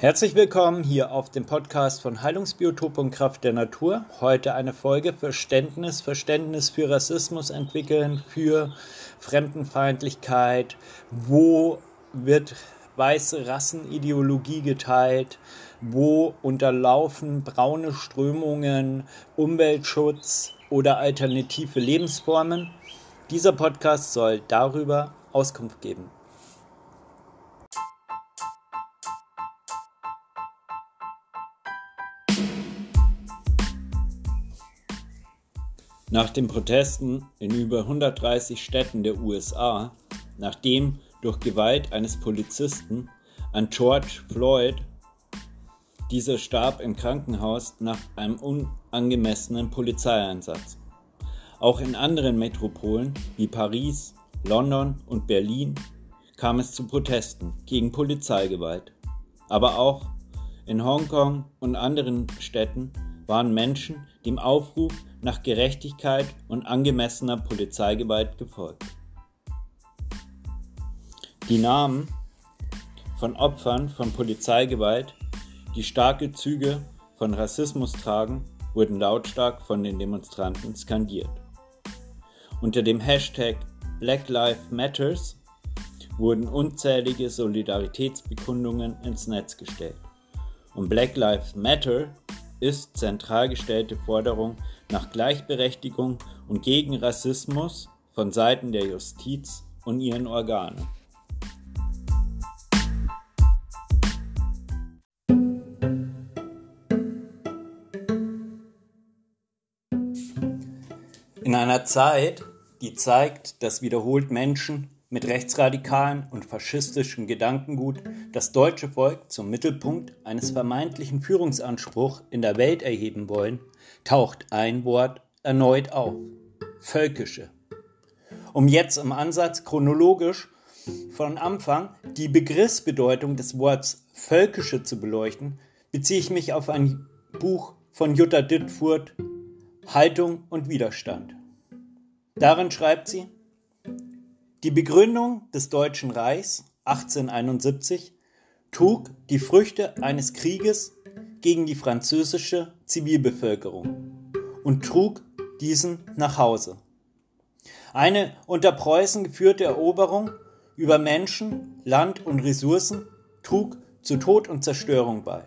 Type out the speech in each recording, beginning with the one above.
Herzlich willkommen hier auf dem Podcast von Heilungsbiotop und Kraft der Natur. Heute eine Folge Verständnis, Verständnis für Rassismus entwickeln, für Fremdenfeindlichkeit. Wo wird weiße Rassenideologie geteilt? Wo unterlaufen braune Strömungen Umweltschutz oder alternative Lebensformen? Dieser Podcast soll darüber Auskunft geben. Nach den Protesten in über 130 Städten der USA, nachdem durch Gewalt eines Polizisten an George Floyd dieser starb im Krankenhaus nach einem unangemessenen Polizeieinsatz. Auch in anderen Metropolen wie Paris, London und Berlin kam es zu Protesten gegen Polizeigewalt. Aber auch in Hongkong und anderen Städten waren Menschen dem Aufruf nach Gerechtigkeit und angemessener Polizeigewalt gefolgt. Die Namen von Opfern von Polizeigewalt, die starke Züge von Rassismus tragen, wurden lautstark von den Demonstranten skandiert. Unter dem Hashtag Black Lives Matters wurden unzählige Solidaritätsbekundungen ins Netz gestellt. Und Black Lives Matter ist zentral gestellte Forderung nach Gleichberechtigung und gegen Rassismus von Seiten der Justiz und ihren Organen. In einer Zeit, die zeigt, dass wiederholt Menschen mit rechtsradikalen und faschistischen Gedankengut das deutsche Volk zum Mittelpunkt eines vermeintlichen Führungsanspruchs in der Welt erheben wollen, taucht ein Wort erneut auf. Völkische. Um jetzt im Ansatz chronologisch von Anfang die Begriffsbedeutung des Wortes Völkische zu beleuchten, beziehe ich mich auf ein Buch von Jutta Dittfurt, Haltung und Widerstand. Darin schreibt sie, die Begründung des Deutschen Reichs 1871 trug die Früchte eines Krieges gegen die französische Zivilbevölkerung und trug diesen nach Hause. Eine unter Preußen geführte Eroberung über Menschen, Land und Ressourcen trug zu Tod und Zerstörung bei.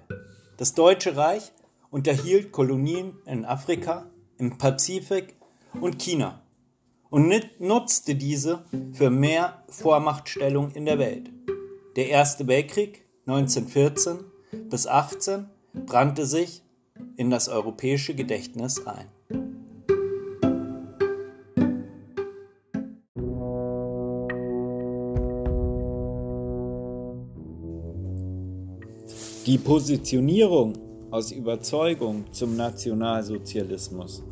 Das Deutsche Reich unterhielt Kolonien in Afrika, im Pazifik und China und nutzte diese für mehr Vormachtstellung in der Welt. Der Erste Weltkrieg 1914 bis 18 brannte sich in das europäische Gedächtnis ein. Die Positionierung aus Überzeugung zum Nationalsozialismus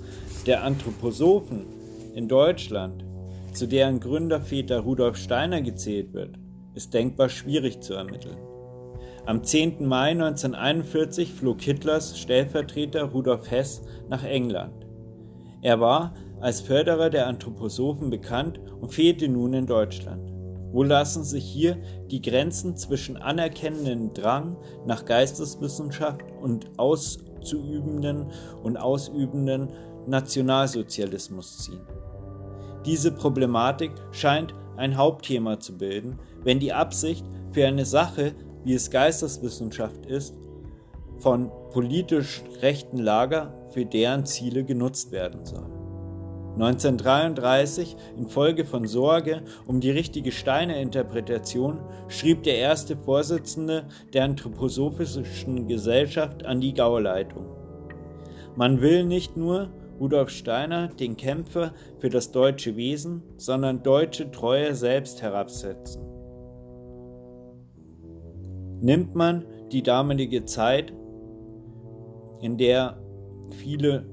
der Anthroposophen in Deutschland, zu deren Gründerväter Rudolf Steiner gezählt wird, ist denkbar schwierig zu ermitteln. Am 10. Mai 1941 flog Hitlers Stellvertreter Rudolf Hess nach England. Er war als Förderer der Anthroposophen bekannt und fehlte nun in Deutschland. Wo lassen sich hier die Grenzen zwischen anerkennenden Drang nach Geisteswissenschaft und auszuübenden und ausübenden Nationalsozialismus ziehen? Diese Problematik scheint ein Hauptthema zu bilden, wenn die Absicht für eine Sache, wie es Geisteswissenschaft ist, von politisch rechten Lager für deren Ziele genutzt werden soll. 1933, infolge von Sorge um die richtige Steine-Interpretation, schrieb der erste Vorsitzende der Anthroposophischen Gesellschaft an die Gauleitung. Man will nicht nur, Rudolf Steiner den Kämpfer für das deutsche Wesen, sondern deutsche Treue selbst herabsetzen. Nimmt man die damalige Zeit, in der viele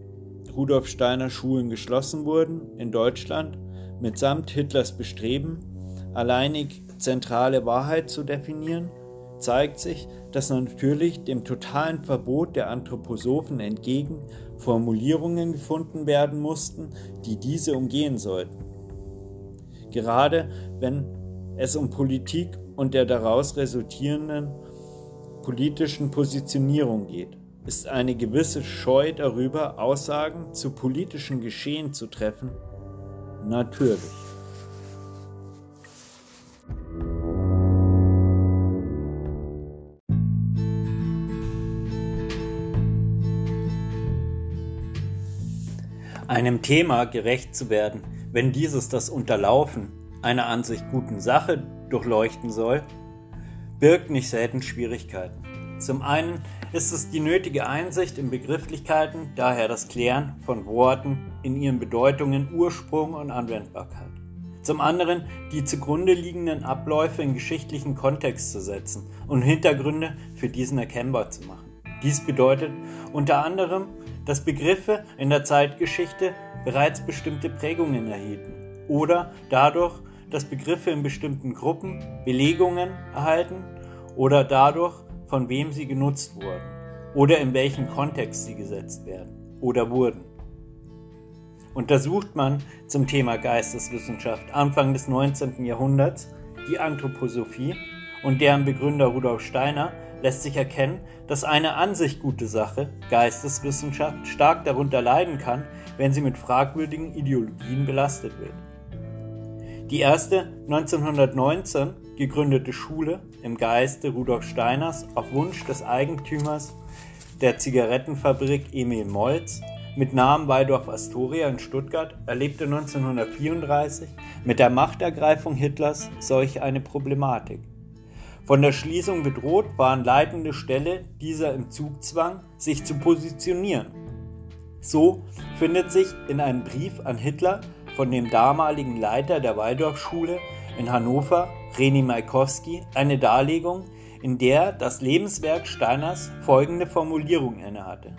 Rudolf Steiner Schulen geschlossen wurden in Deutschland, mitsamt Hitlers Bestreben, alleinig zentrale Wahrheit zu definieren, zeigt sich, dass natürlich dem totalen Verbot der Anthroposophen entgegen Formulierungen gefunden werden mussten, die diese umgehen sollten. Gerade wenn es um Politik und der daraus resultierenden politischen Positionierung geht, ist eine gewisse Scheu darüber, Aussagen zu politischen Geschehen zu treffen, natürlich. Einem Thema gerecht zu werden, wenn dieses das Unterlaufen einer an sich guten Sache durchleuchten soll, birgt nicht selten Schwierigkeiten. Zum einen ist es die nötige Einsicht in Begrifflichkeiten, daher das Klären von Worten in ihren Bedeutungen, Ursprung und Anwendbarkeit. Zum anderen die zugrunde liegenden Abläufe in geschichtlichen Kontext zu setzen und Hintergründe für diesen erkennbar zu machen. Dies bedeutet unter anderem, dass Begriffe in der Zeitgeschichte bereits bestimmte Prägungen erhielten oder dadurch, dass Begriffe in bestimmten Gruppen Belegungen erhalten oder dadurch, von wem sie genutzt wurden oder in welchem Kontext sie gesetzt werden oder wurden. Untersucht man zum Thema Geisteswissenschaft Anfang des 19. Jahrhunderts die Anthroposophie und deren Begründer Rudolf Steiner, lässt sich erkennen, dass eine an sich gute Sache, Geisteswissenschaft, stark darunter leiden kann, wenn sie mit fragwürdigen Ideologien belastet wird. Die erste 1919 gegründete Schule im Geiste Rudolf Steiners auf Wunsch des Eigentümers der Zigarettenfabrik Emil Molz mit Namen Waldorf Astoria in Stuttgart erlebte 1934 mit der Machtergreifung Hitlers solch eine Problematik. Von der Schließung bedroht waren leitende Stelle dieser im Zugzwang, sich zu positionieren. So findet sich in einem Brief an Hitler von dem damaligen Leiter der Waldorfschule in Hannover, Reni Maikowski, eine Darlegung, in der das Lebenswerk Steiners folgende Formulierung innehatte.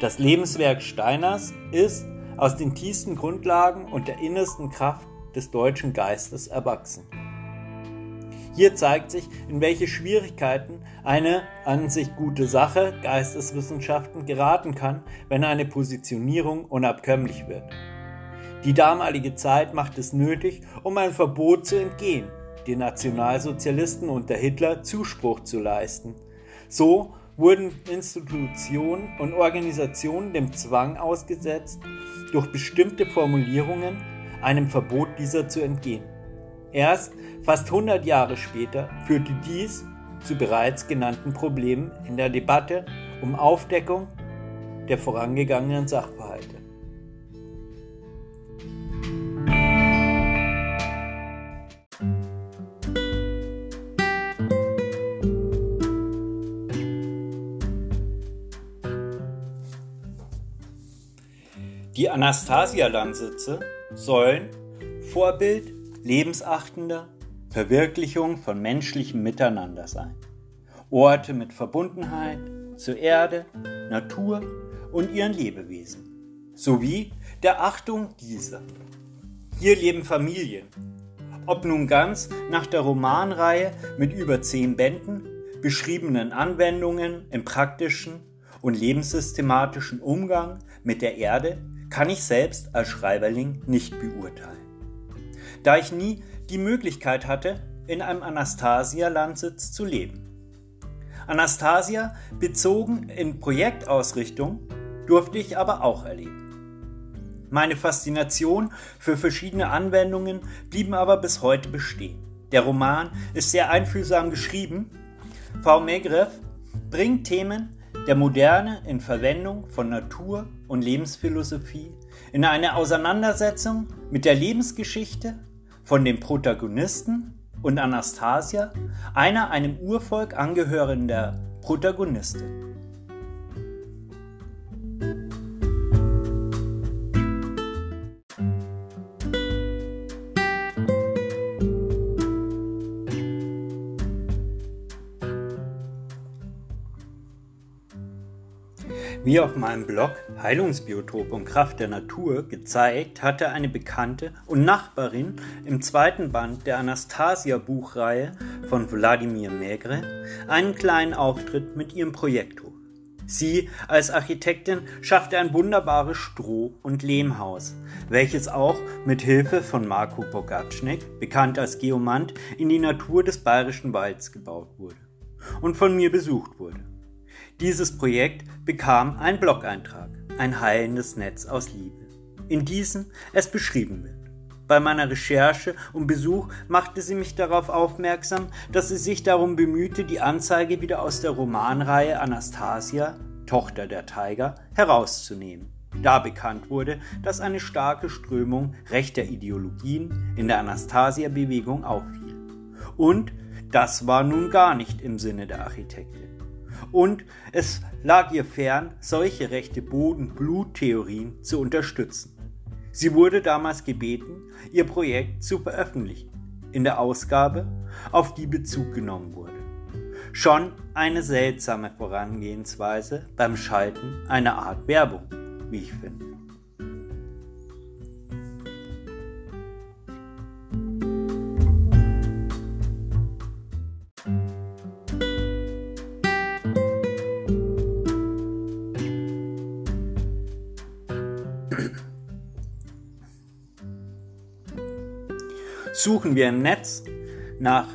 Das Lebenswerk Steiners ist aus den tiefsten Grundlagen und der innersten Kraft des deutschen Geistes erwachsen. Hier zeigt sich, in welche Schwierigkeiten eine an sich gute Sache Geisteswissenschaften geraten kann, wenn eine Positionierung unabkömmlich wird. Die damalige Zeit macht es nötig, um ein Verbot zu entgehen, den Nationalsozialisten unter Hitler Zuspruch zu leisten. So wurden Institutionen und Organisationen dem Zwang ausgesetzt, durch bestimmte Formulierungen einem Verbot dieser zu entgehen. Erst fast 100 Jahre später führte dies zu bereits genannten Problemen in der Debatte um Aufdeckung der vorangegangenen Sachverhalte. Die Anastasia-Landsitze sollen Vorbild lebensachtender Verwirklichung von menschlichem Miteinander sein. Orte mit Verbundenheit zur Erde, Natur und ihren Lebewesen, sowie der Achtung dieser. Hier leben Familien, ob nun ganz nach der Romanreihe mit über zehn Bänden, beschriebenen Anwendungen im praktischen und lebenssystematischen Umgang mit der Erde kann ich selbst als Schreiberling nicht beurteilen. Da ich nie die Möglichkeit hatte, in einem Anastasia-Landsitz zu leben. Anastasia bezogen in Projektausrichtung durfte ich aber auch erleben. Meine Faszination für verschiedene Anwendungen blieben aber bis heute bestehen. Der Roman ist sehr einfühlsam geschrieben. V. Megrev bringt Themen der Moderne in Verwendung von Natur und Lebensphilosophie in eine Auseinandersetzung mit der Lebensgeschichte von dem Protagonisten und Anastasia, einer einem Urvolk angehörender Protagonistin. Wie auf meinem Blog Heilungsbiotop und Kraft der Natur gezeigt, hatte eine Bekannte und Nachbarin im zweiten Band der Anastasia-Buchreihe von Wladimir Megre einen kleinen Auftritt mit ihrem Projektor. Sie als Architektin schaffte ein wunderbares Stroh- und Lehmhaus, welches auch mit Hilfe von Marco Bogatschnik, bekannt als Geomant, in die Natur des bayerischen Walds gebaut wurde. und von mir besucht wurde. Dieses Projekt bekam einen Blog-Eintrag, ein heilendes Netz aus Liebe, in diesem es beschrieben wird. Bei meiner Recherche und Besuch machte sie mich darauf aufmerksam, dass sie sich darum bemühte, die Anzeige wieder aus der Romanreihe Anastasia, Tochter der Tiger, herauszunehmen. Da bekannt wurde, dass eine starke Strömung rechter Ideologien in der Anastasia-Bewegung auffiel. Und das war nun gar nicht im Sinne der Architektin. Und es lag ihr fern, solche rechte Boden-Blut-Theorien zu unterstützen. Sie wurde damals gebeten, ihr Projekt zu veröffentlichen, in der Ausgabe, auf die Bezug genommen wurde. Schon eine seltsame Vorangehensweise beim Schalten einer Art Werbung, wie ich finde. Suchen wir im Netz nach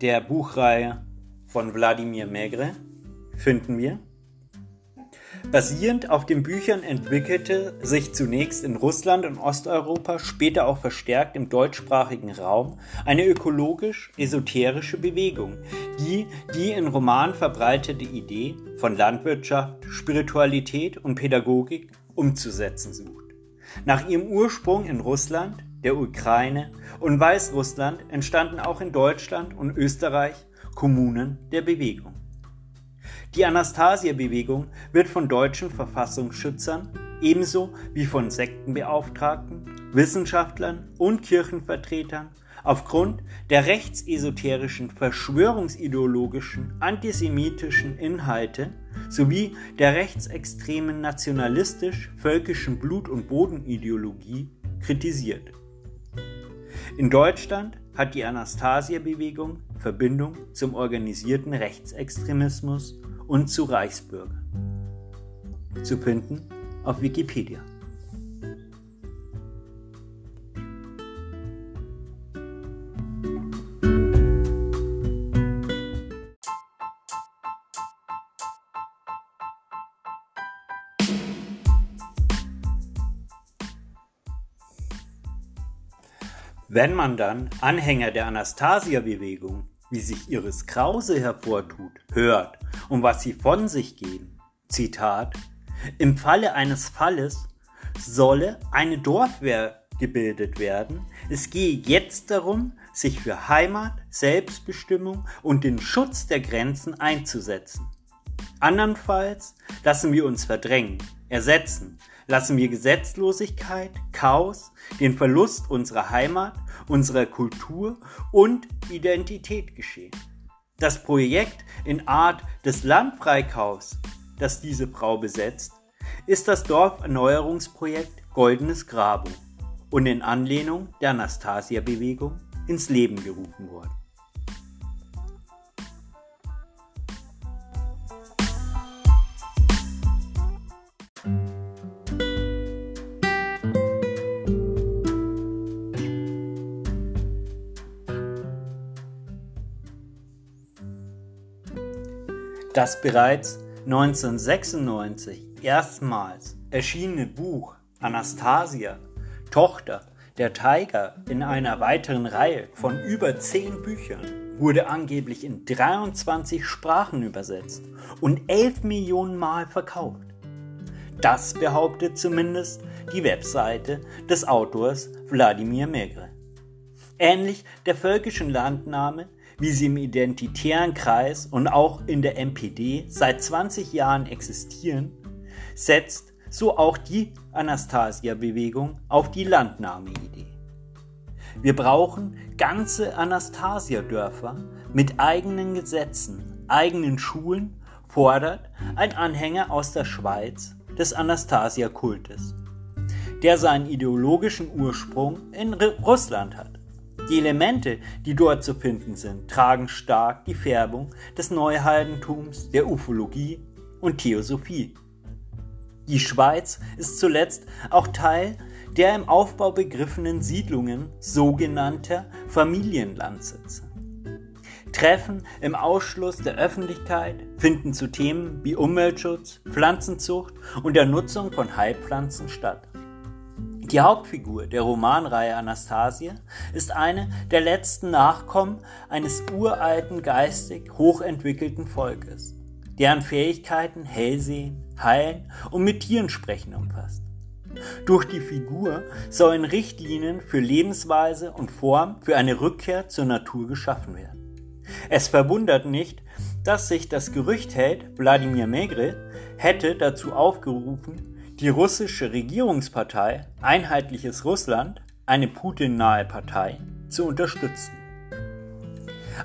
der Buchreihe von Wladimir Megre, finden wir. Basierend auf den Büchern entwickelte sich zunächst in Russland und Osteuropa, später auch verstärkt im deutschsprachigen Raum, eine ökologisch-esoterische Bewegung, die die in Roman verbreitete Idee von Landwirtschaft, Spiritualität und Pädagogik umzusetzen sucht. Nach ihrem Ursprung in Russland der Ukraine und Weißrussland entstanden auch in Deutschland und Österreich Kommunen der Bewegung. Die Anastasia-Bewegung wird von deutschen Verfassungsschützern ebenso wie von Sektenbeauftragten, Wissenschaftlern und Kirchenvertretern aufgrund der rechtsesoterischen, verschwörungsideologischen, antisemitischen Inhalte sowie der rechtsextremen nationalistisch-völkischen Blut- und Bodenideologie kritisiert. In Deutschland hat die Anastasia-Bewegung Verbindung zum organisierten Rechtsextremismus und zu Reichsbürgern. Zu finden auf Wikipedia. Wenn man dann Anhänger der Anastasia-Bewegung, wie sich Iris Krause hervortut, hört und was sie von sich geben, Zitat, im Falle eines Falles solle eine Dorfwehr gebildet werden. Es gehe jetzt darum, sich für Heimat, Selbstbestimmung und den Schutz der Grenzen einzusetzen. Andernfalls lassen wir uns verdrängen, ersetzen, lassen wir Gesetzlosigkeit, Chaos, den Verlust unserer Heimat, unserer Kultur und Identität geschehen. Das Projekt in Art des Landfreikaufs, das diese Frau besetzt, ist das Dorferneuerungsprojekt Goldenes Grabo und in Anlehnung der Anastasia-Bewegung ins Leben gerufen worden. Das bereits 1996 erstmals erschienene Buch Anastasia, Tochter der Tiger in einer weiteren Reihe von über zehn Büchern wurde angeblich in 23 Sprachen übersetzt und 11 Millionen Mal verkauft. Das behauptet zumindest die Webseite des Autors Wladimir Megre. Ähnlich der völkischen Landname wie sie im identitären Kreis und auch in der MPD seit 20 Jahren existieren, setzt so auch die Anastasia-Bewegung auf die Landnahmeidee. Wir brauchen ganze Anastasia-Dörfer mit eigenen Gesetzen, eigenen Schulen, fordert ein Anhänger aus der Schweiz des Anastasia-Kultes, der seinen ideologischen Ursprung in Russland hat. Die Elemente, die dort zu finden sind, tragen stark die Färbung des Neuheidentums, der Ufologie und Theosophie. Die Schweiz ist zuletzt auch Teil der im Aufbau begriffenen Siedlungen sogenannter Familienlandsitze. Treffen im Ausschluss der Öffentlichkeit finden zu Themen wie Umweltschutz, Pflanzenzucht und der Nutzung von Heilpflanzen statt. Die Hauptfigur der Romanreihe Anastasia ist eine der letzten Nachkommen eines uralten geistig hochentwickelten Volkes, deren Fähigkeiten Hellsehen, Heilen und mit Tieren sprechen umfasst. Durch die Figur sollen Richtlinien für Lebensweise und Form für eine Rückkehr zur Natur geschaffen werden. Es verwundert nicht, dass sich das Gerücht hält, Wladimir Megre hätte dazu aufgerufen, die russische Regierungspartei Einheitliches Russland, eine Putin-nahe Partei, zu unterstützen.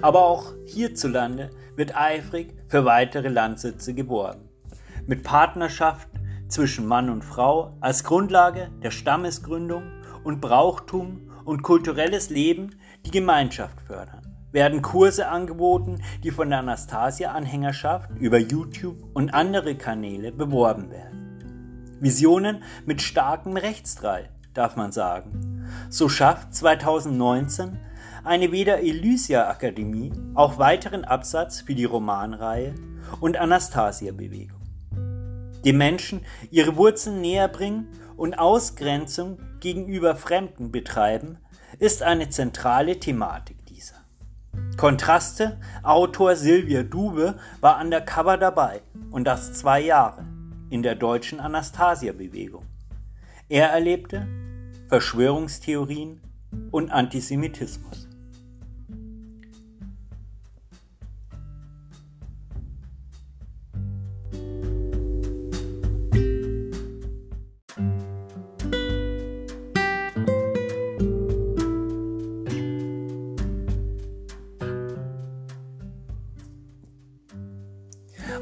Aber auch hierzulande wird eifrig für weitere Landsitze geworben. Mit Partnerschaften zwischen Mann und Frau als Grundlage der Stammesgründung und Brauchtum und kulturelles Leben die Gemeinschaft fördern. Werden Kurse angeboten, die von der Anastasia-Anhängerschaft über YouTube und andere Kanäle beworben werden. Visionen mit starkem Rechtsdrall, darf man sagen. So schafft 2019 eine Veda Elysia Akademie auch weiteren Absatz für die Romanreihe und Anastasia-Bewegung dem Menschen ihre Wurzeln näher bringen und Ausgrenzung gegenüber Fremden betreiben, ist eine zentrale Thematik dieser. Kontraste, Autor Silvia Dube war undercover dabei und das zwei Jahre in der deutschen Anastasia-Bewegung. Er erlebte Verschwörungstheorien und Antisemitismus.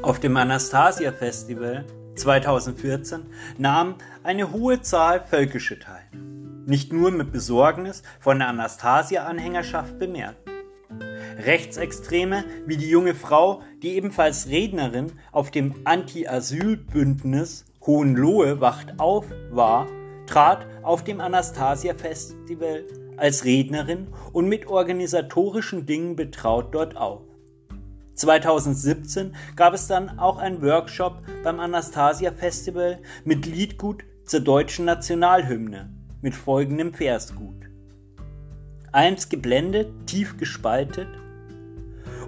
Auf dem Anastasia Festival 2014 nahm eine hohe Zahl Völkische teil. Nicht nur mit Besorgnis von der Anastasia-Anhängerschaft bemerkt. Rechtsextreme wie die junge Frau, die ebenfalls Rednerin auf dem Anti-Asyl-Bündnis Hohenlohe Wacht auf war, trat auf dem Anastasia Festival als Rednerin und mit organisatorischen Dingen betraut dort auf. 2017 gab es dann auch einen Workshop beim Anastasia Festival mit Liedgut zur deutschen Nationalhymne mit folgendem Versgut. Eins geblendet, tief gespaltet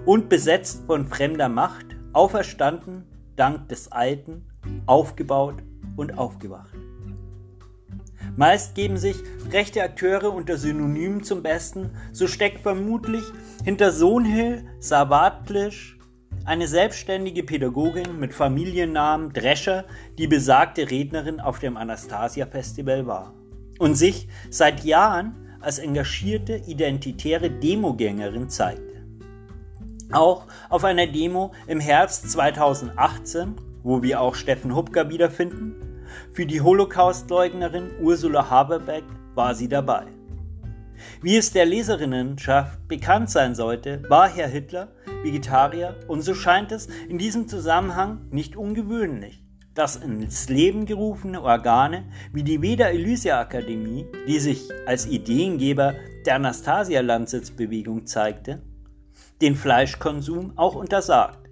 und besetzt von fremder Macht, auferstanden, dank des Alten, aufgebaut und aufgewacht. Meist geben sich rechte Akteure unter Synonymen zum Besten, so steckt vermutlich hinter Sohnhill Savatlisch eine selbstständige Pädagogin mit Familiennamen Drescher, die besagte Rednerin auf dem Anastasia Festival war und sich seit Jahren als engagierte identitäre Demogängerin zeigte. Auch auf einer Demo im Herbst 2018, wo wir auch Steffen Hupker wiederfinden, für die Holocaustleugnerin Ursula Haberbeck war sie dabei. Wie es der Leserinnenschaft bekannt sein sollte, war Herr Hitler Vegetarier und so scheint es in diesem Zusammenhang nicht ungewöhnlich, dass ins Leben gerufene Organe wie die Veda Elysia Akademie, die sich als Ideengeber der Anastasia Landsitzbewegung zeigte, den Fleischkonsum auch untersagt,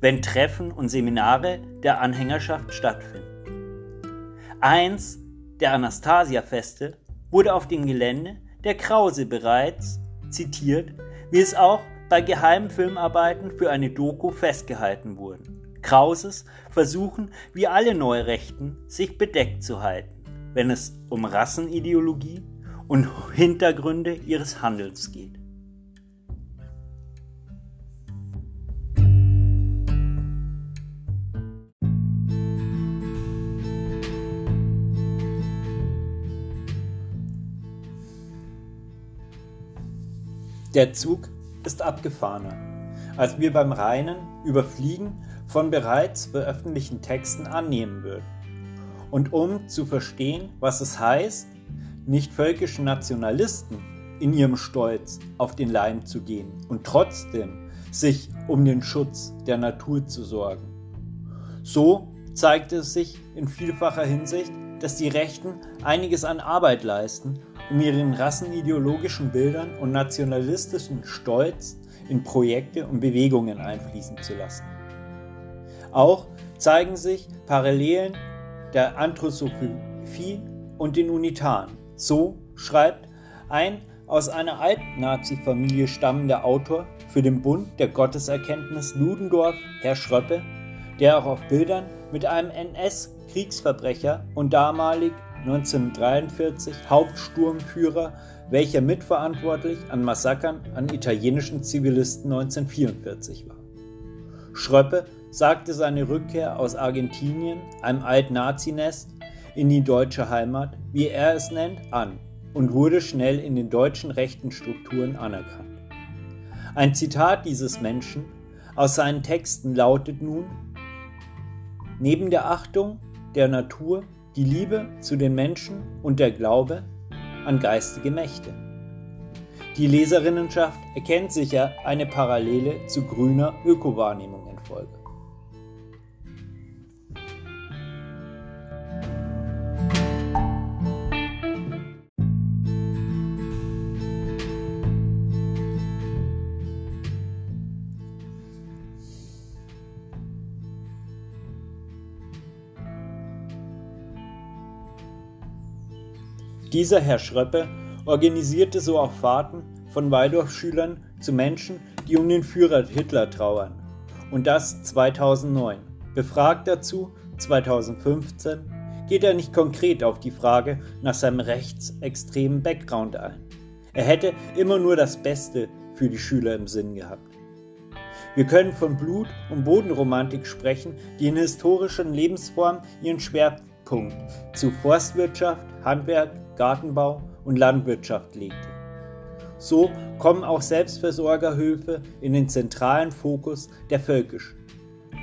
wenn Treffen und Seminare der Anhängerschaft stattfinden. Eins der Anastasia-Feste wurde auf dem Gelände der Krause bereits zitiert, wie es auch bei geheimen Filmarbeiten für eine Doku festgehalten wurden. Krauses versuchen, wie alle Neurechten, sich bedeckt zu halten, wenn es um Rassenideologie und Hintergründe ihres Handelns geht. Der Zug ist abgefahrener, als wir beim reinen Überfliegen von bereits veröffentlichten Texten annehmen würden. Und um zu verstehen, was es heißt, nicht völkischen Nationalisten in ihrem Stolz auf den Leim zu gehen und trotzdem sich um den Schutz der Natur zu sorgen. So zeigte es sich in vielfacher Hinsicht, dass die Rechten einiges an Arbeit leisten, um ihren rassenideologischen Bildern und nationalistischen Stolz in Projekte und Bewegungen einfließen zu lassen. Auch zeigen sich Parallelen der Anthroposophie und den Unitaren. So schreibt ein aus einer Alt-Nazi-Familie stammender Autor für den Bund der Gotteserkenntnis Ludendorff, Herr Schröppe, der auch auf Bildern mit einem NS-Kriegsverbrecher und damalig 1943 Hauptsturmführer, welcher mitverantwortlich an Massakern an italienischen Zivilisten 1944 war. Schröppe sagte seine Rückkehr aus Argentinien, einem Alt-Nazi-Nest, in die deutsche Heimat, wie er es nennt, an und wurde schnell in den deutschen rechten Strukturen anerkannt. Ein Zitat dieses Menschen aus seinen Texten lautet nun Neben der Achtung der Natur die Liebe zu den Menschen und der Glaube an geistige Mächte. Die Leserinnenschaft erkennt sicher eine Parallele zu grüner Ökowahrnehmung in Folge. Dieser Herr Schröppe organisierte so auch Fahrten von Waldorfschülern zu Menschen, die um den Führer Hitler trauern. Und das 2009. Befragt dazu 2015 geht er nicht konkret auf die Frage nach seinem rechtsextremen Background ein. Er hätte immer nur das Beste für die Schüler im Sinn gehabt. Wir können von Blut- und Bodenromantik sprechen, die in historischen Lebensformen ihren Schwerpunkt zu Forstwirtschaft, Handwerk, Gartenbau und Landwirtschaft legte. So kommen auch Selbstversorgerhöfe in den zentralen Fokus der Völkisch.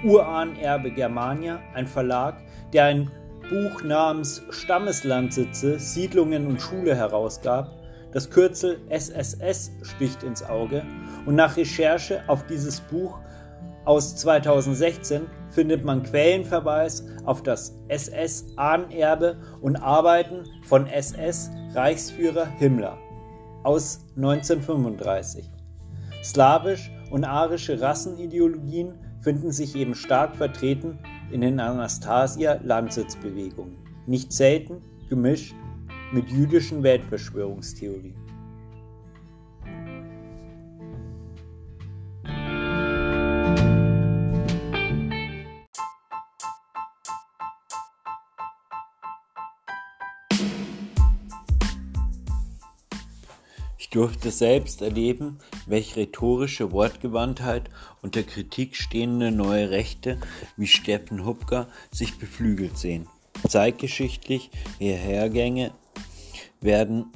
Urahnerbe Germania, ein Verlag, der ein Buch namens Stammeslandsitze, Siedlungen und Schule herausgab, das Kürzel SSS sticht ins Auge und nach Recherche auf dieses Buch aus 2016 findet man Quellenverweis auf das SS-Ahnenerbe und Arbeiten von SS-Reichsführer Himmler aus 1935. Slawisch und arische Rassenideologien finden sich eben stark vertreten in den Anastasia-Landsitzbewegungen, nicht selten gemischt mit jüdischen Weltverschwörungstheorien. Durfte selbst erleben, welche rhetorische Wortgewandtheit unter Kritik stehende neue Rechte wie Steffen Hupker sich beflügelt sehen. Zeitgeschichtlich Hergänge werden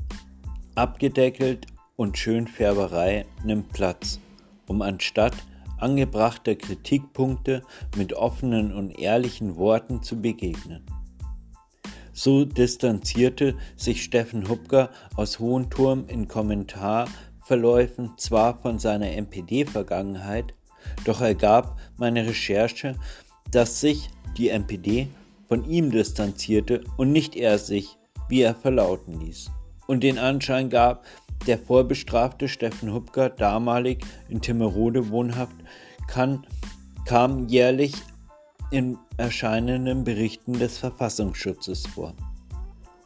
abgedeckelt und Schönfärberei nimmt Platz, um anstatt angebrachter Kritikpunkte mit offenen und ehrlichen Worten zu begegnen. So distanzierte sich Steffen Hupker aus Hohenturm in Kommentarverläufen zwar von seiner NPD-Vergangenheit, doch ergab meine Recherche, dass sich die NPD von ihm distanzierte und nicht er sich, wie er verlauten ließ. Und den Anschein gab, der vorbestrafte Steffen Hupker, damalig in Timmerode wohnhaft, kann, kam jährlich in erscheinenden Berichten des Verfassungsschutzes vor.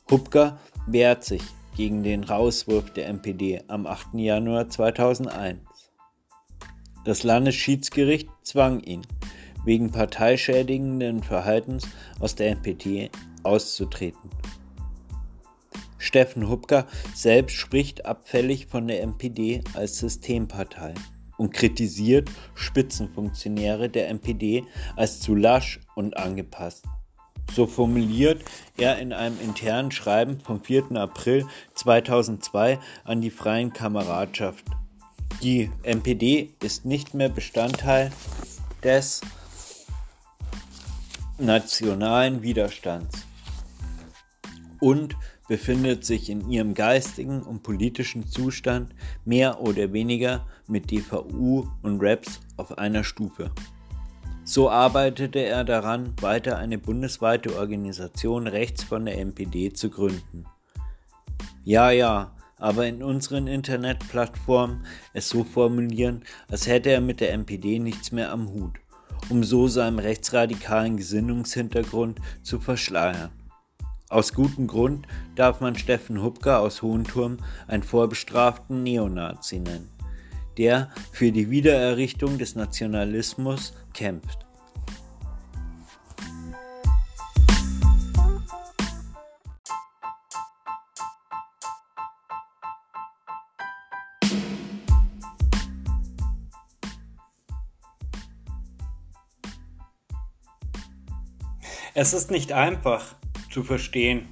Hupka wehrt sich gegen den Rauswurf der NPD am 8. Januar 2001. Das Landesschiedsgericht zwang ihn, wegen parteischädigenden Verhaltens aus der NPD auszutreten. Steffen Hupka selbst spricht abfällig von der NPD als Systempartei und kritisiert Spitzenfunktionäre der NPD als zu lasch und angepasst. So formuliert er in einem internen Schreiben vom 4. April 2002 an die Freien Kameradschaft. Die NPD ist nicht mehr Bestandteil des nationalen Widerstands und befindet sich in ihrem geistigen und politischen Zustand mehr oder weniger mit DVU und REPS auf einer Stufe. So arbeitete er daran, weiter eine bundesweite Organisation rechts von der NPD zu gründen. Ja, ja, aber in unseren Internetplattformen es so formulieren, als hätte er mit der NPD nichts mehr am Hut, um so seinen rechtsradikalen Gesinnungshintergrund zu verschleiern. Aus gutem Grund darf man Steffen Hupka aus Hohenturm einen vorbestraften Neonazi nennen, der für die Wiedererrichtung des Nationalismus kämpft. Es ist nicht einfach zu verstehen,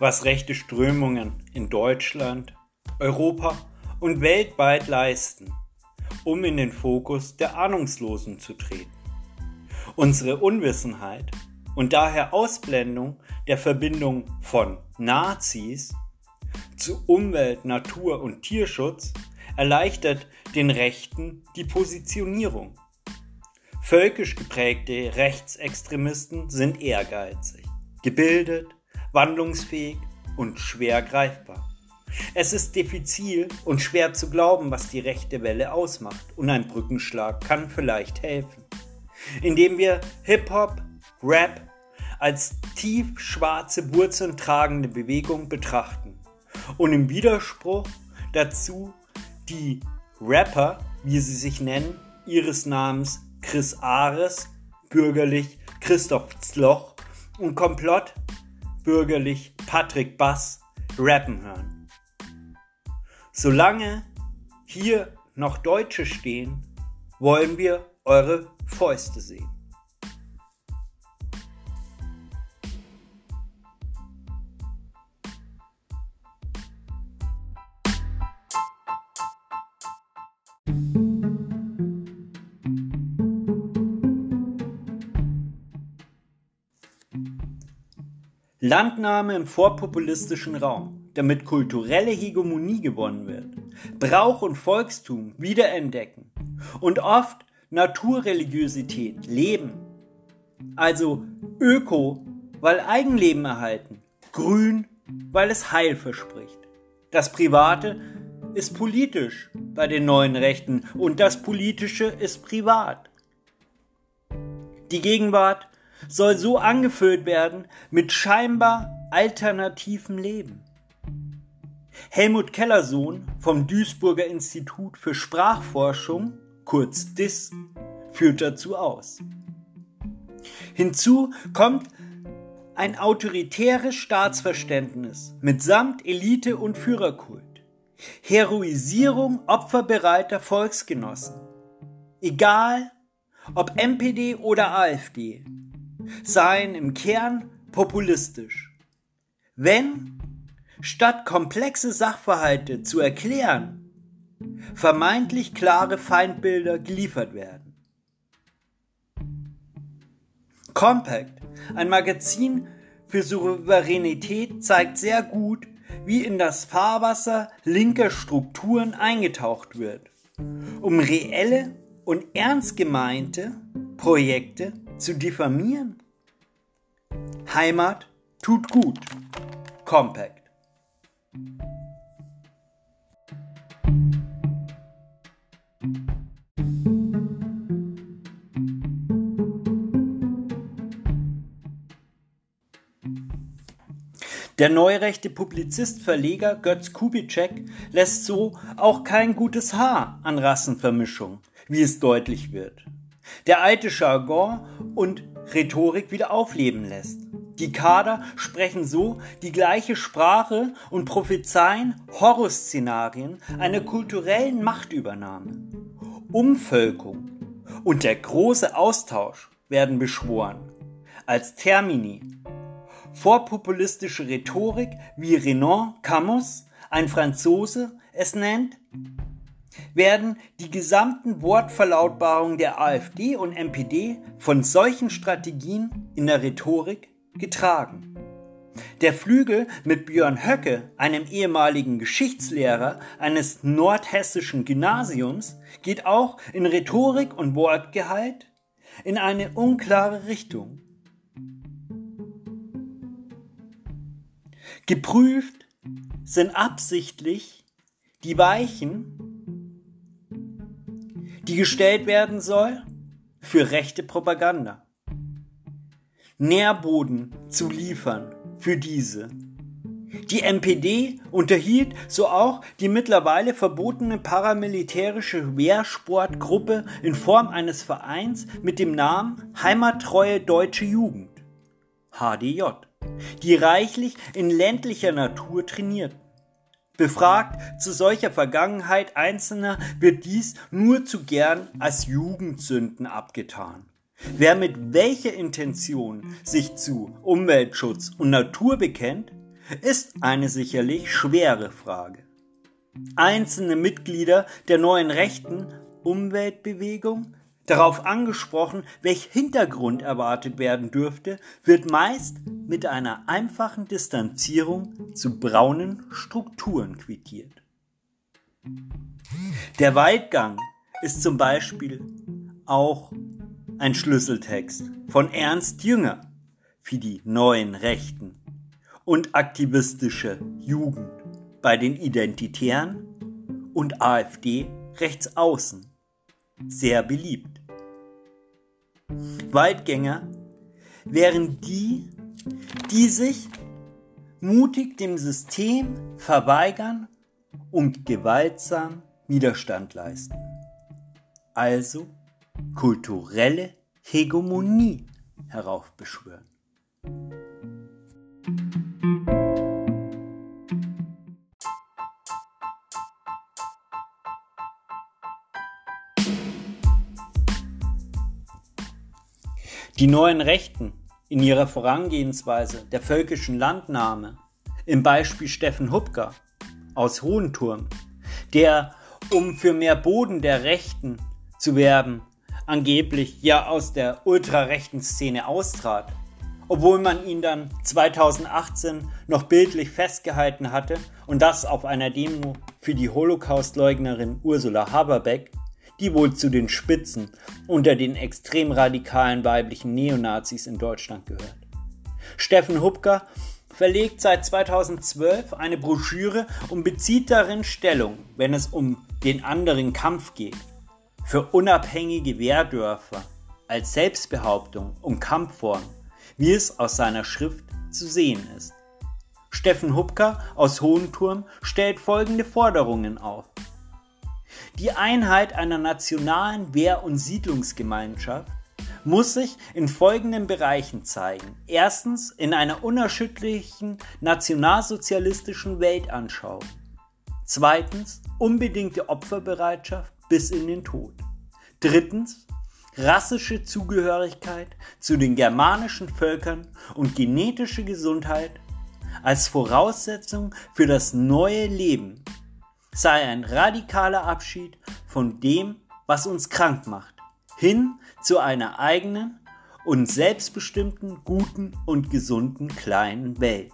was rechte Strömungen in Deutschland, Europa und weltweit leisten, um in den Fokus der Ahnungslosen zu treten. Unsere Unwissenheit und daher Ausblendung der Verbindung von Nazis zu Umwelt, Natur und Tierschutz erleichtert den Rechten die Positionierung Völkisch geprägte Rechtsextremisten sind ehrgeizig, gebildet, wandlungsfähig und schwer greifbar. Es ist diffizil und schwer zu glauben, was die rechte Welle ausmacht, und ein Brückenschlag kann vielleicht helfen. Indem wir Hip-Hop, Rap als tief schwarze Wurzeln tragende Bewegung betrachten und im Widerspruch dazu die Rapper, wie sie sich nennen, ihres Namens Chris Ares, bürgerlich Christoph Zloch und Komplott, bürgerlich Patrick Bass, rappen hören. Solange hier noch Deutsche stehen, wollen wir eure Fäuste sehen. Landnahme im vorpopulistischen Raum, damit kulturelle Hegemonie gewonnen wird, Brauch und Volkstum wiederentdecken und oft Naturreligiosität leben. Also Öko, weil Eigenleben erhalten, Grün, weil es Heil verspricht. Das Private ist politisch bei den neuen Rechten und das Politische ist privat. Die Gegenwart soll so angefüllt werden mit scheinbar alternativem Leben. Helmut Kellersohn vom Duisburger Institut für Sprachforschung, kurz DIS, führt dazu aus. Hinzu kommt ein autoritäres Staatsverständnis mitsamt Elite und Führerkult, Heroisierung opferbereiter Volksgenossen, egal ob MPD oder AfD, seien im Kern populistisch. Wenn, statt komplexe Sachverhalte zu erklären, vermeintlich klare Feindbilder geliefert werden. Compact, ein Magazin für Souveränität, zeigt sehr gut, wie in das Fahrwasser linker Strukturen eingetaucht wird, um reelle und ernst gemeinte Projekte zu diffamieren? Heimat tut gut. Compact. Der neurechte Publizist Verleger Götz Kubitschek lässt so auch kein gutes Haar an Rassenvermischung, wie es deutlich wird der alte Jargon und Rhetorik wieder aufleben lässt. Die Kader sprechen so die gleiche Sprache und prophezeien Horrorszenarien einer kulturellen Machtübernahme. Umvölkung und der große Austausch werden beschworen als Termini. Vorpopulistische Rhetorik, wie Renan Camus, ein Franzose, es nennt, werden die gesamten Wortverlautbarungen der AfD und NPD von solchen Strategien in der Rhetorik getragen. Der Flügel mit Björn Höcke, einem ehemaligen Geschichtslehrer eines nordhessischen Gymnasiums, geht auch in Rhetorik und Wortgehalt in eine unklare Richtung. Geprüft sind absichtlich die Weichen, die gestellt werden soll für rechte Propaganda. Nährboden zu liefern für diese. Die NPD unterhielt so auch die mittlerweile verbotene paramilitärische Wehrsportgruppe in Form eines Vereins mit dem Namen Heimattreue Deutsche Jugend HDJ, die reichlich in ländlicher Natur trainierten. Befragt zu solcher Vergangenheit Einzelner wird dies nur zu gern als Jugendsünden abgetan. Wer mit welcher Intention sich zu Umweltschutz und Natur bekennt, ist eine sicherlich schwere Frage. Einzelne Mitglieder der neuen rechten Umweltbewegung darauf angesprochen, welch Hintergrund erwartet werden dürfte, wird meist mit einer einfachen Distanzierung zu braunen Strukturen quittiert. Der Waldgang ist zum Beispiel auch ein Schlüsseltext von Ernst Jünger für die neuen Rechten und aktivistische Jugend bei den Identitären und AfD rechts außen sehr beliebt. Waldgänger wären die, die sich mutig dem System verweigern und gewaltsam Widerstand leisten. Also kulturelle Hegemonie heraufbeschwören. Die neuen Rechten in ihrer Vorangehensweise der völkischen Landnahme, im Beispiel Steffen Hupker aus Hohenturm, der, um für mehr Boden der Rechten zu werben, angeblich ja aus der ultrarechten Szene austrat, obwohl man ihn dann 2018 noch bildlich festgehalten hatte und das auf einer Demo für die Holocaustleugnerin Ursula Haberbeck, die wohl zu den Spitzen unter den extrem radikalen weiblichen Neonazis in Deutschland gehört. Steffen Hupker verlegt seit 2012 eine Broschüre und bezieht darin Stellung, wenn es um den anderen Kampf geht. Für unabhängige Wehrdörfer als Selbstbehauptung und Kampfform, wie es aus seiner Schrift zu sehen ist. Steffen Hupker aus Hohenturm stellt folgende Forderungen auf. Die Einheit einer nationalen Wehr- und Siedlungsgemeinschaft muss sich in folgenden Bereichen zeigen. Erstens in einer unerschütterlichen nationalsozialistischen Weltanschauung. Zweitens unbedingte Opferbereitschaft bis in den Tod. Drittens rassische Zugehörigkeit zu den germanischen Völkern und genetische Gesundheit als Voraussetzung für das neue Leben sei ein radikaler Abschied von dem, was uns krank macht, hin zu einer eigenen und selbstbestimmten, guten und gesunden kleinen Welt.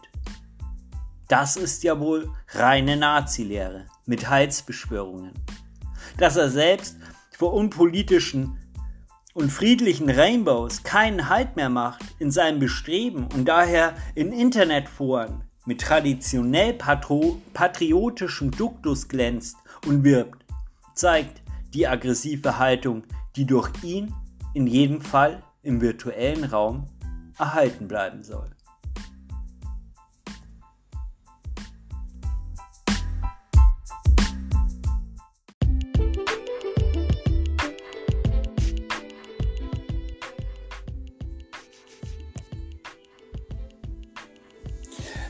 Das ist ja wohl reine Nazilehre mit Heilsbeschwörungen. Dass er selbst vor unpolitischen und friedlichen Rainbows keinen Halt mehr macht in seinem Bestreben und daher in Internetforen mit traditionell patriotischem Duktus glänzt und wirbt, zeigt die aggressive Haltung, die durch ihn in jedem Fall im virtuellen Raum erhalten bleiben soll.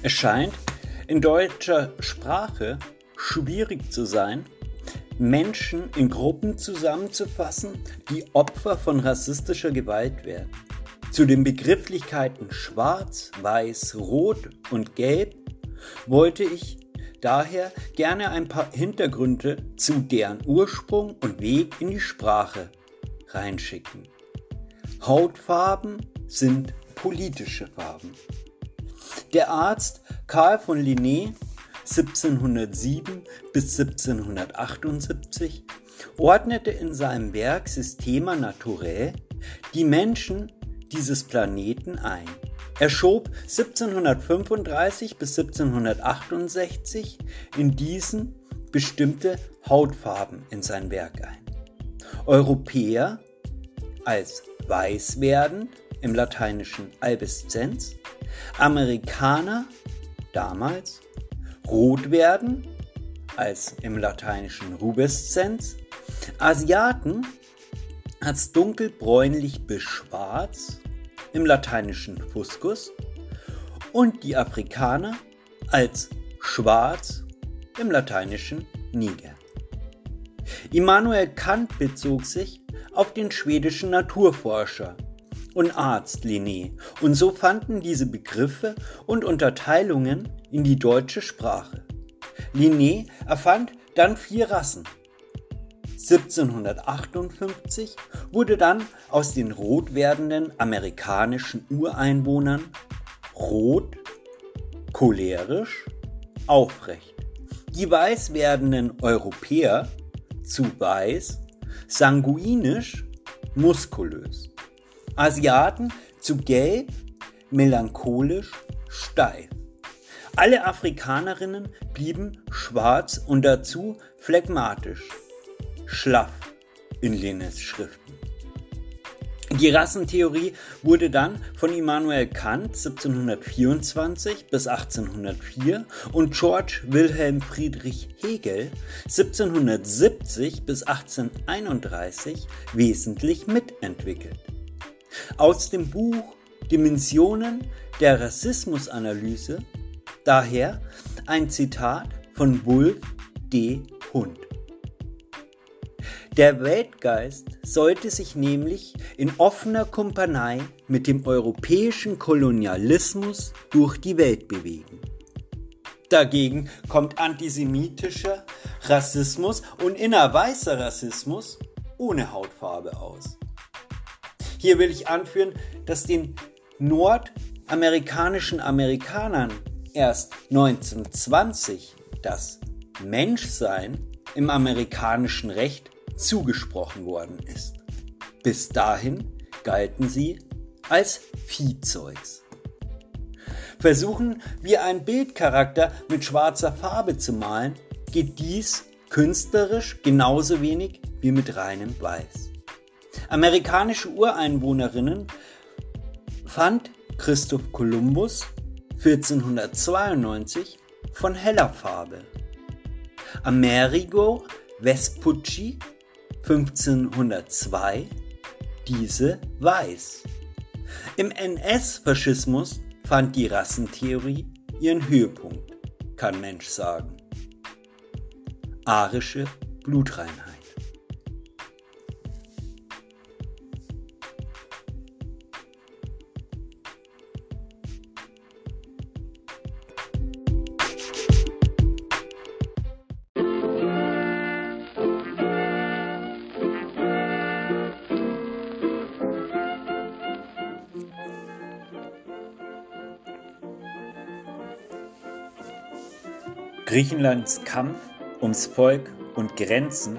Es scheint in deutscher Sprache schwierig zu sein, Menschen in Gruppen zusammenzufassen, die Opfer von rassistischer Gewalt werden. Zu den Begrifflichkeiten Schwarz, Weiß, Rot und Gelb wollte ich daher gerne ein paar Hintergründe zu deren Ursprung und Weg in die Sprache reinschicken. Hautfarben sind politische Farben. Der Arzt Karl von Linné 1707 bis 1778 ordnete in seinem Werk Systema Naturae die Menschen dieses Planeten ein. Er schob 1735 bis 1768 in diesen bestimmte Hautfarben in sein Werk ein. Europäer als weiß werdend im lateinischen Albeszenz, Amerikaner damals rot werden als im lateinischen Rubeszenz, Asiaten als dunkelbräunlich bis schwarz im lateinischen Fuscus und die Afrikaner als schwarz im lateinischen Niger. Immanuel Kant bezog sich auf den schwedischen Naturforscher und Arzt Linné und so fanden diese Begriffe und Unterteilungen in die deutsche Sprache. Linné erfand dann vier Rassen. 1758 wurde dann aus den rot werdenden amerikanischen Ureinwohnern rot, cholerisch, aufrecht. Die weiß werdenden Europäer zu weiß, sanguinisch, muskulös. Asiaten zu gelb, melancholisch, steif. Alle Afrikanerinnen blieben schwarz und dazu phlegmatisch, schlaff in Linnes Schriften. Die Rassentheorie wurde dann von Immanuel Kant 1724 bis 1804 und George Wilhelm Friedrich Hegel 1770 bis 1831 wesentlich mitentwickelt. Aus dem Buch Dimensionen der Rassismusanalyse daher ein Zitat von Wulf D. Hund. Der Weltgeist sollte sich nämlich in offener Kumpanei mit dem europäischen Kolonialismus durch die Welt bewegen. Dagegen kommt antisemitischer Rassismus und innerweißer Rassismus ohne Hautfarbe aus. Hier will ich anführen, dass den nordamerikanischen Amerikanern erst 1920 das Menschsein im amerikanischen Recht zugesprochen worden ist. Bis dahin galten sie als Viehzeugs. Versuchen wir einen Bildcharakter mit schwarzer Farbe zu malen, geht dies künstlerisch genauso wenig wie mit reinem Weiß. Amerikanische Ureinwohnerinnen fand Christoph Kolumbus 1492 von heller Farbe. Amerigo Vespucci 1502 diese weiß. Im NS-Faschismus fand die Rassentheorie ihren Höhepunkt, kann Mensch sagen. Arische Blutreinheit. Griechenlands Kampf ums Volk und Grenzen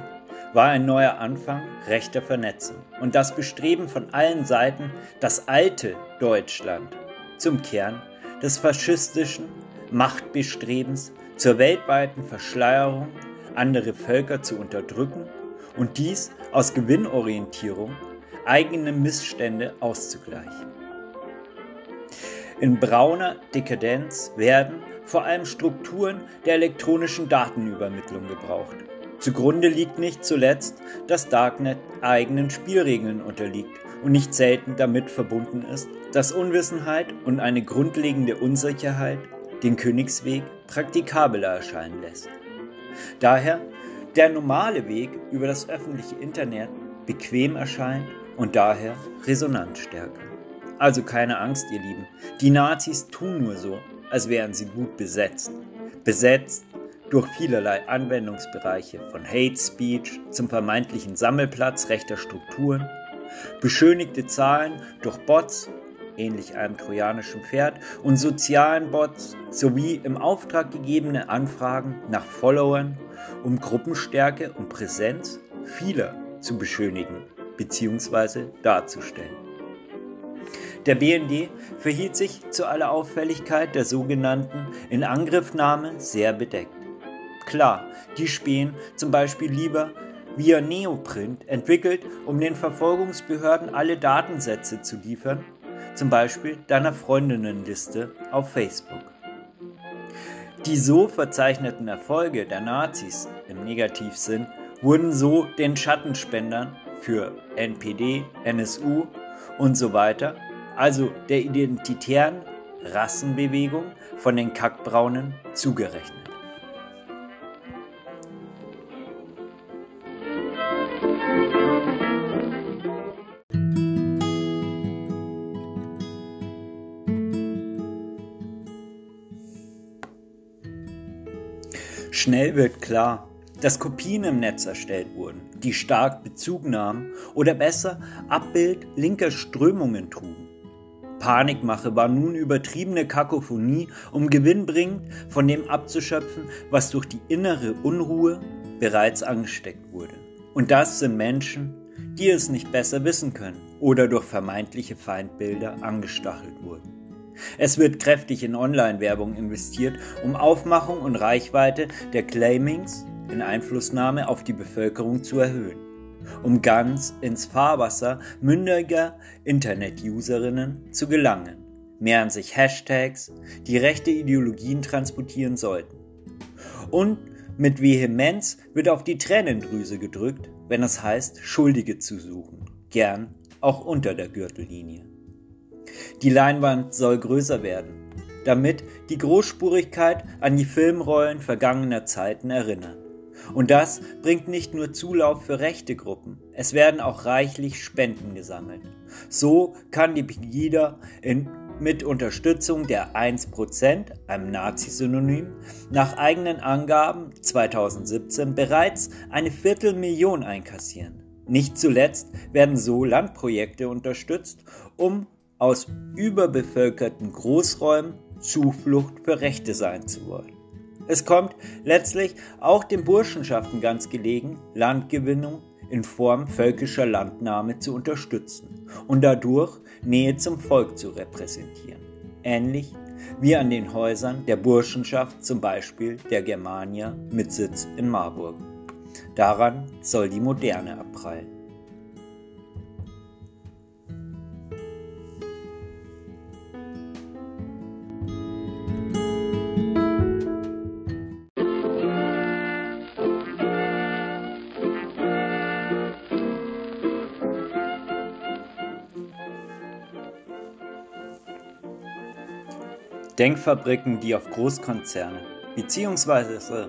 war ein neuer Anfang rechter Vernetzung und das Bestreben von allen Seiten, das alte Deutschland zum Kern des faschistischen Machtbestrebens zur weltweiten Verschleierung, andere Völker zu unterdrücken und dies aus Gewinnorientierung eigene Missstände auszugleichen. In brauner Dekadenz werden vor allem Strukturen der elektronischen Datenübermittlung gebraucht. Zugrunde liegt nicht zuletzt, dass Darknet eigenen Spielregeln unterliegt und nicht selten damit verbunden ist, dass Unwissenheit und eine grundlegende Unsicherheit den Königsweg praktikabler erscheinen lässt. Daher der normale Weg über das öffentliche Internet bequem erscheint und daher resonanzstärker. Also keine Angst, ihr Lieben. Die Nazis tun nur so, als wären sie gut besetzt. Besetzt durch vielerlei Anwendungsbereiche von Hate Speech zum vermeintlichen Sammelplatz rechter Strukturen, beschönigte Zahlen durch Bots, ähnlich einem trojanischen Pferd, und sozialen Bots sowie im Auftrag gegebene Anfragen nach Followern, um Gruppenstärke und Präsenz vieler zu beschönigen bzw. darzustellen. Der BND verhielt sich zu aller Auffälligkeit der sogenannten Inangriffnahme sehr bedeckt. Klar, die spähen zum Beispiel lieber via Neoprint entwickelt, um den Verfolgungsbehörden alle Datensätze zu liefern, zum Beispiel deiner Freundinnenliste auf Facebook. Die so verzeichneten Erfolge der Nazis im Negativsinn wurden so den Schattenspendern für NPD, NSU und so weiter, also der identitären Rassenbewegung von den Kackbraunen zugerechnet. Schnell wird klar, dass Kopien im Netz erstellt wurden, die stark Bezug nahmen oder besser Abbild linker Strömungen trugen. Panikmache war nun übertriebene Kakophonie, um gewinnbringend von dem abzuschöpfen, was durch die innere Unruhe bereits angesteckt wurde. Und das sind Menschen, die es nicht besser wissen können oder durch vermeintliche Feindbilder angestachelt wurden. Es wird kräftig in Online-Werbung investiert, um Aufmachung und Reichweite der Claimings in Einflussnahme auf die Bevölkerung zu erhöhen, um ganz ins Fahrwasser mündiger Internet-Userinnen zu gelangen, mehren sich Hashtags, die rechte Ideologien transportieren sollten. Und mit Vehemenz wird auf die Tränendrüse gedrückt, wenn es heißt, Schuldige zu suchen, gern auch unter der Gürtellinie. Die Leinwand soll größer werden, damit die Großspurigkeit an die Filmrollen vergangener Zeiten erinnert. Und das bringt nicht nur Zulauf für rechte Gruppen, es werden auch reichlich Spenden gesammelt. So kann die Pegida in, mit Unterstützung der 1%, einem Nazi-Synonym, nach eigenen Angaben 2017 bereits eine Viertelmillion einkassieren. Nicht zuletzt werden so Landprojekte unterstützt, um aus überbevölkerten Großräumen Zuflucht für Rechte sein zu wollen. Es kommt letztlich auch den Burschenschaften ganz gelegen, Landgewinnung in Form völkischer Landnahme zu unterstützen und dadurch Nähe zum Volk zu repräsentieren. Ähnlich wie an den Häusern der Burschenschaft, zum Beispiel der Germania mit Sitz in Marburg. Daran soll die Moderne abprallen. Denkfabriken, die auf Großkonzerne bzw.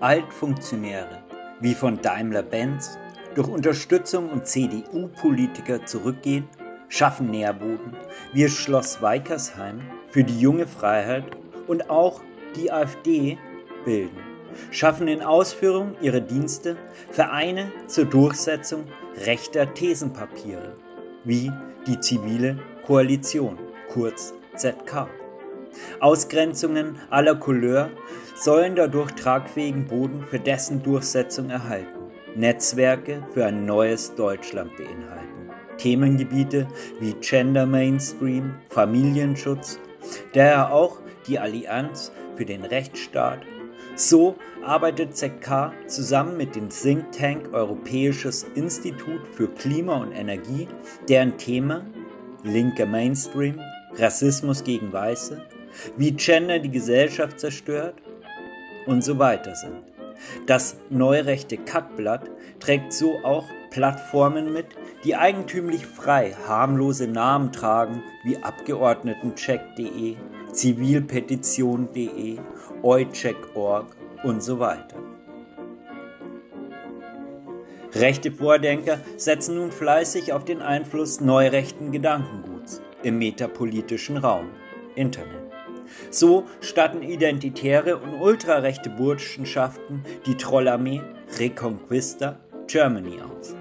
Altfunktionäre wie von Daimler-Benz durch Unterstützung und CDU-Politiker zurückgehen, schaffen Nährboden wie Schloss Weikersheim für die junge Freiheit und auch die AfD bilden, schaffen in Ausführung ihrer Dienste Vereine zur Durchsetzung rechter Thesenpapiere, wie die zivile Koalition, kurz ZK. Ausgrenzungen aller Couleur sollen dadurch tragfähigen Boden für dessen Durchsetzung erhalten, Netzwerke für ein neues Deutschland beinhalten, Themengebiete wie Gender Mainstream, Familienschutz, daher auch die Allianz für den Rechtsstaat. So arbeitet ZK zusammen mit dem Think Tank Europäisches Institut für Klima und Energie, deren Thema linker Mainstream, Rassismus gegen Weiße wie Gender die Gesellschaft zerstört und so weiter sind. Das neurechte Kackblatt trägt so auch Plattformen mit, die eigentümlich frei harmlose Namen tragen wie Abgeordnetencheck.de, Zivilpetition.de, eucheck.org und so weiter. Rechte Vordenker setzen nun fleißig auf den Einfluss neurechten Gedankenguts im metapolitischen Raum, Internet. So statten identitäre und ultrarechte Burschenschaften die Trollarmee Reconquista Germany aus.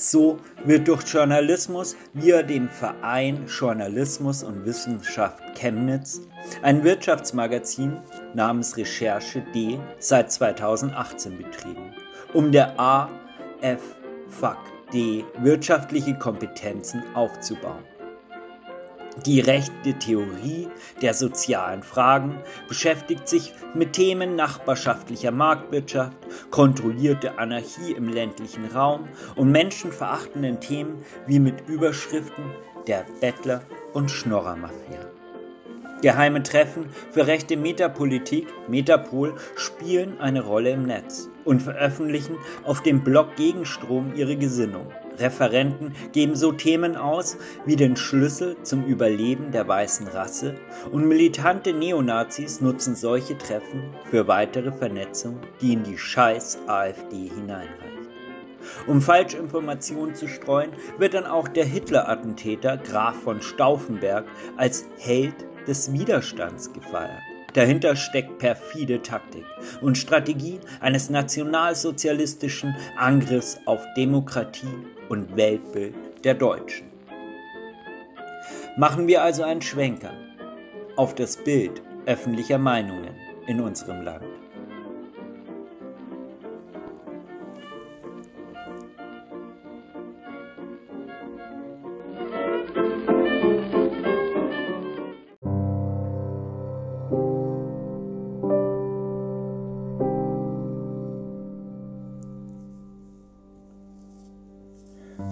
So wird durch Journalismus via dem Verein Journalismus und Wissenschaft Chemnitz ein Wirtschaftsmagazin namens Recherche D seit 2018 betrieben, um der AFVD wirtschaftliche Kompetenzen aufzubauen. Die rechte Theorie der sozialen Fragen beschäftigt sich mit Themen nachbarschaftlicher Marktwirtschaft, kontrollierte Anarchie im ländlichen Raum und menschenverachtenden Themen wie mit Überschriften der Bettler- und Schnorrermafia. Geheime Treffen für rechte Metapolitik, Metapol, spielen eine Rolle im Netz und veröffentlichen auf dem Blog Gegenstrom ihre Gesinnung. Referenten geben so Themen aus wie den Schlüssel zum Überleben der weißen Rasse und militante Neonazis nutzen solche Treffen für weitere Vernetzung, die in die scheiß AfD hineinreicht. Um Falschinformationen zu streuen, wird dann auch der Hitler-Attentäter Graf von Stauffenberg als Held des Widerstands gefeiert. Dahinter steckt perfide Taktik und Strategie eines nationalsozialistischen Angriffs auf Demokratie und Weltbild der Deutschen. Machen wir also einen Schwenker auf das Bild öffentlicher Meinungen in unserem Land.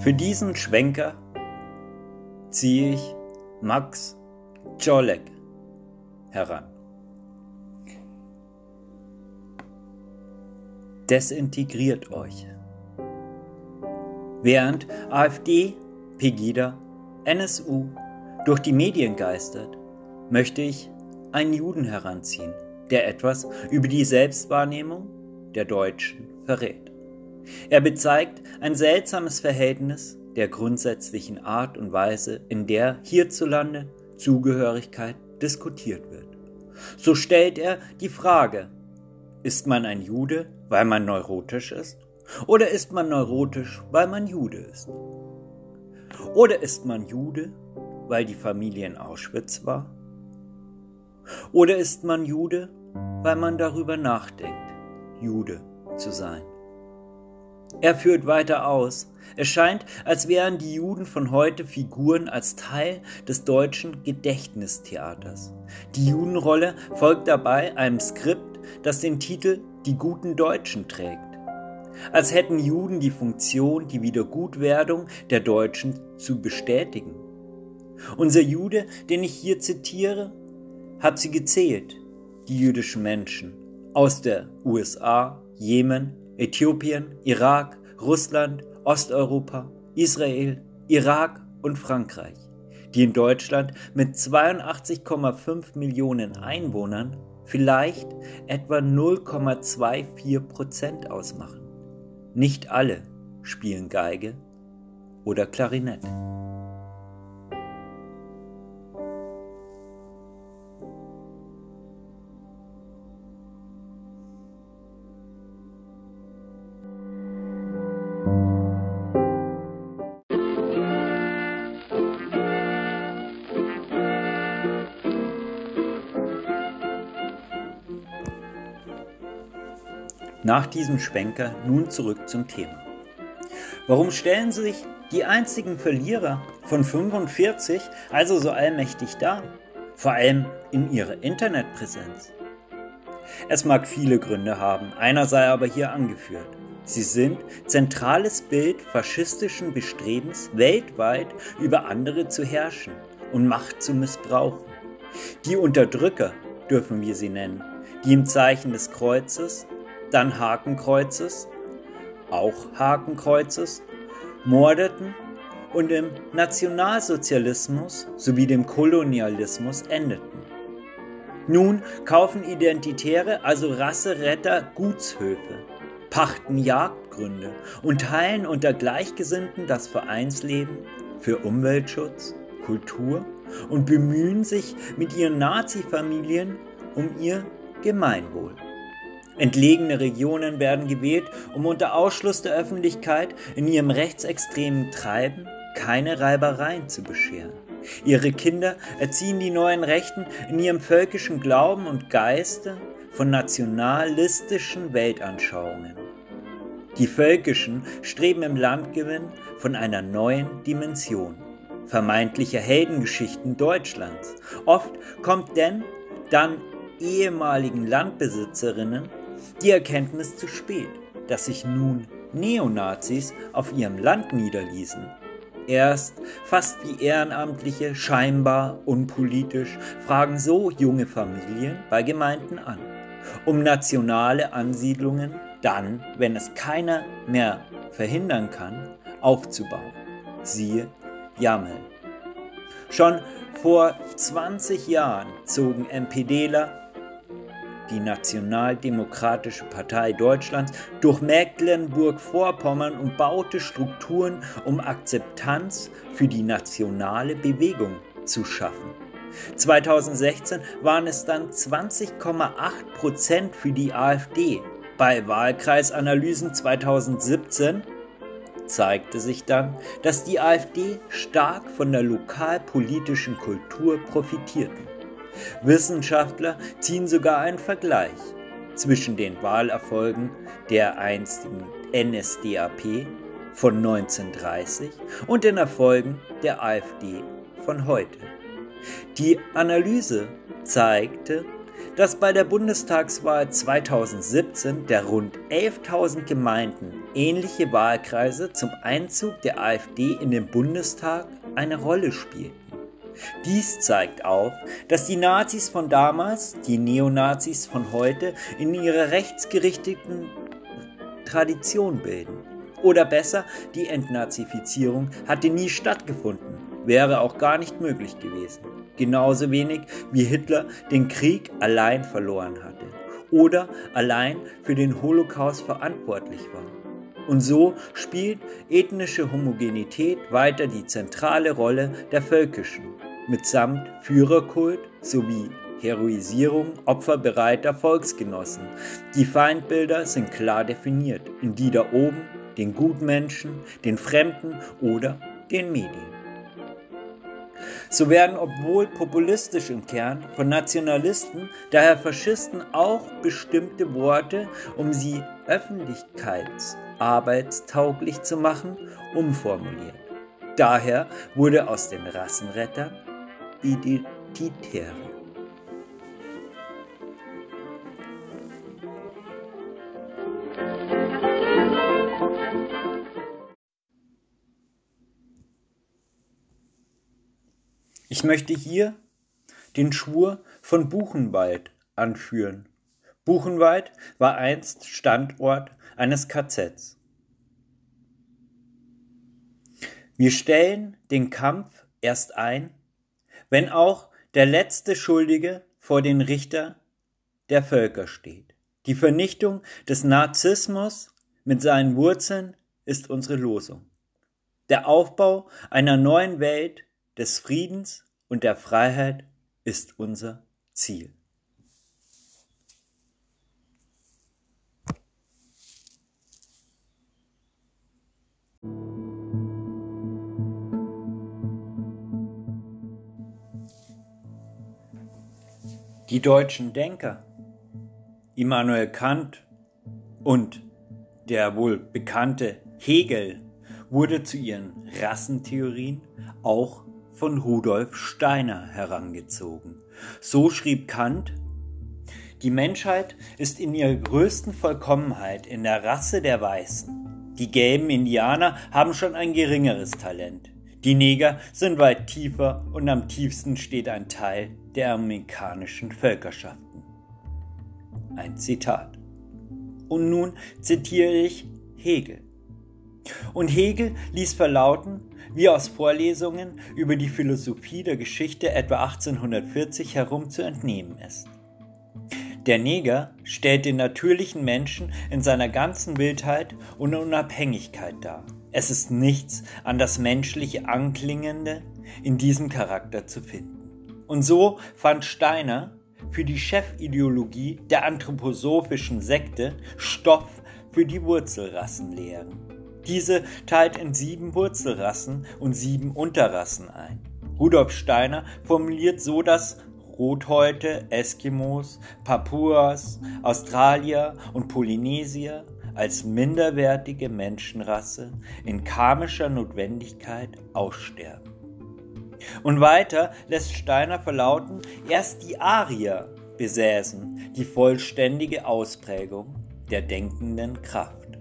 Für diesen Schwenker ziehe ich Max Czolek heran. Desintegriert euch. Während AfD, Pegida, NSU durch die Medien geistert, möchte ich einen Juden heranziehen, der etwas über die Selbstwahrnehmung der Deutschen verrät. Er bezeigt ein seltsames Verhältnis der grundsätzlichen Art und Weise, in der hierzulande Zugehörigkeit diskutiert wird. So stellt er die Frage, ist man ein Jude, weil man neurotisch ist? Oder ist man neurotisch, weil man Jude ist? Oder ist man Jude, weil die Familie in Auschwitz war? Oder ist man Jude, weil man darüber nachdenkt, Jude zu sein? Er führt weiter aus. Es scheint, als wären die Juden von heute Figuren als Teil des deutschen Gedächtnistheaters. Die Judenrolle folgt dabei einem Skript, das den Titel Die guten Deutschen trägt. Als hätten Juden die Funktion, die Wiedergutwerdung der Deutschen zu bestätigen. Unser Jude, den ich hier zitiere, hat sie gezählt, die jüdischen Menschen aus der USA, Jemen, Äthiopien, Irak, Russland, Osteuropa, Israel, Irak und Frankreich, die in Deutschland mit 82,5 Millionen Einwohnern vielleicht etwa 0,24 Prozent ausmachen. Nicht alle spielen Geige oder Klarinette. Nach diesem Schwenker nun zurück zum Thema. Warum stellen sich die einzigen Verlierer von 45 also so allmächtig dar? Vor allem in ihrer Internetpräsenz. Es mag viele Gründe haben, einer sei aber hier angeführt. Sie sind zentrales Bild faschistischen Bestrebens, weltweit über andere zu herrschen und Macht zu missbrauchen. Die Unterdrücker dürfen wir sie nennen, die im Zeichen des Kreuzes dann Hakenkreuzes, auch Hakenkreuzes, mordeten und im Nationalsozialismus sowie dem Kolonialismus endeten. Nun kaufen Identitäre, also Rasseretter, Gutshöfe, pachten Jagdgründe und teilen unter Gleichgesinnten das Vereinsleben für Umweltschutz, Kultur und bemühen sich mit ihren Nazi-Familien um ihr Gemeinwohl. Entlegene Regionen werden gewählt, um unter Ausschluss der Öffentlichkeit in ihrem rechtsextremen Treiben keine Reibereien zu bescheren. Ihre Kinder erziehen die neuen Rechten in ihrem völkischen Glauben und Geiste von nationalistischen Weltanschauungen. Die Völkischen streben im Landgewinn von einer neuen Dimension, vermeintlicher Heldengeschichten Deutschlands. Oft kommt denn dann ehemaligen Landbesitzerinnen die Erkenntnis zu spät, dass sich nun Neonazis auf ihrem Land niederließen. Erst fast wie Ehrenamtliche, scheinbar unpolitisch, fragen so junge Familien bei Gemeinden an, um nationale Ansiedlungen dann, wenn es keiner mehr verhindern kann, aufzubauen. Siehe Jammel. Schon vor 20 Jahren zogen MPDler die Nationaldemokratische Partei Deutschlands, durch Mecklenburg-Vorpommern und baute Strukturen, um Akzeptanz für die nationale Bewegung zu schaffen. 2016 waren es dann 20,8 Prozent für die AfD. Bei Wahlkreisanalysen 2017 zeigte sich dann, dass die AfD stark von der lokalpolitischen Kultur profitierten. Wissenschaftler ziehen sogar einen Vergleich zwischen den Wahlerfolgen der einstigen NSDAP von 1930 und den Erfolgen der AfD von heute. Die Analyse zeigte, dass bei der Bundestagswahl 2017 der rund 11.000 Gemeinden ähnliche Wahlkreise zum Einzug der AfD in den Bundestag eine Rolle spielten. Dies zeigt auf, dass die Nazis von damals, die Neonazis von heute, in ihrer rechtsgerichteten Tradition bilden. Oder besser, die Entnazifizierung hatte nie stattgefunden, wäre auch gar nicht möglich gewesen. Genauso wenig wie Hitler den Krieg allein verloren hatte oder allein für den Holocaust verantwortlich war. Und so spielt ethnische Homogenität weiter die zentrale Rolle der völkischen mitsamt Führerkult sowie Heroisierung opferbereiter Volksgenossen. Die Feindbilder sind klar definiert in die da oben, den Gutmenschen, den Fremden oder den Medien. So werden, obwohl populistisch im Kern, von Nationalisten, daher Faschisten, auch bestimmte Worte, um sie öffentlichkeitsarbeitstauglich zu machen, umformuliert. Daher wurde aus den Rassenrettern Identitäre. Ich möchte hier den Schwur von Buchenwald anführen. Buchenwald war einst Standort eines KZs. Wir stellen den Kampf erst ein, wenn auch der letzte Schuldige vor den Richter der Völker steht. Die Vernichtung des Narzissmus mit seinen Wurzeln ist unsere Losung. Der Aufbau einer neuen Welt des Friedens und der Freiheit ist unser Ziel. Die deutschen Denker Immanuel Kant und der wohl bekannte Hegel wurde zu ihren Rassentheorien auch von Rudolf Steiner herangezogen. So schrieb Kant, die Menschheit ist in ihrer größten Vollkommenheit in der Rasse der Weißen. Die gelben Indianer haben schon ein geringeres Talent. Die Neger sind weit tiefer und am tiefsten steht ein Teil der amerikanischen Völkerschaften. Ein Zitat. Und nun zitiere ich Hegel. Und Hegel ließ verlauten, wie aus Vorlesungen über die Philosophie der Geschichte etwa 1840 herum zu entnehmen ist. Der Neger stellt den natürlichen Menschen in seiner ganzen Wildheit und Unabhängigkeit dar. Es ist nichts an das menschliche Anklingende in diesem Charakter zu finden. Und so fand Steiner für die Chefideologie der anthroposophischen Sekte Stoff für die Wurzelrassenlehren. Diese teilt in sieben Wurzelrassen und sieben Unterrassen ein. Rudolf Steiner formuliert so das Rothäute, Eskimos, Papuas, Australier und Polynesier als minderwertige Menschenrasse in karmischer Notwendigkeit aussterben. Und weiter lässt Steiner verlauten, erst die Arier besäßen die vollständige Ausprägung der denkenden Kraft.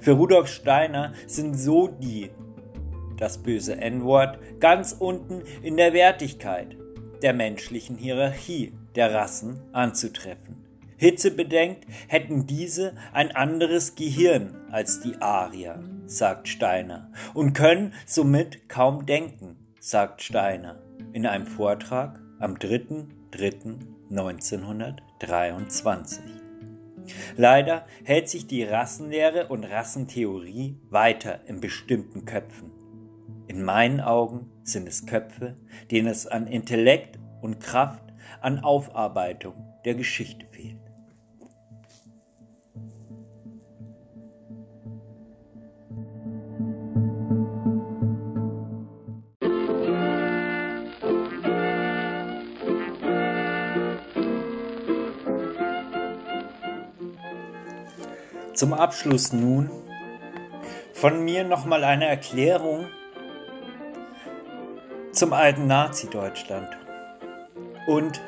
Für Rudolf Steiner sind so die, das böse N-Wort, ganz unten in der Wertigkeit der menschlichen Hierarchie der Rassen anzutreffen. Hitzebedenkt hätten diese ein anderes Gehirn als die Arier, sagt Steiner, und können somit kaum denken, sagt Steiner in einem Vortrag am 3.3.1923. Leider hält sich die Rassenlehre und Rassentheorie weiter in bestimmten Köpfen. In meinen Augen sind es Köpfe, denen es an Intellekt und Kraft, an Aufarbeitung der Geschichte Zum Abschluss nun von mir nochmal eine Erklärung zum alten Nazi-Deutschland. Und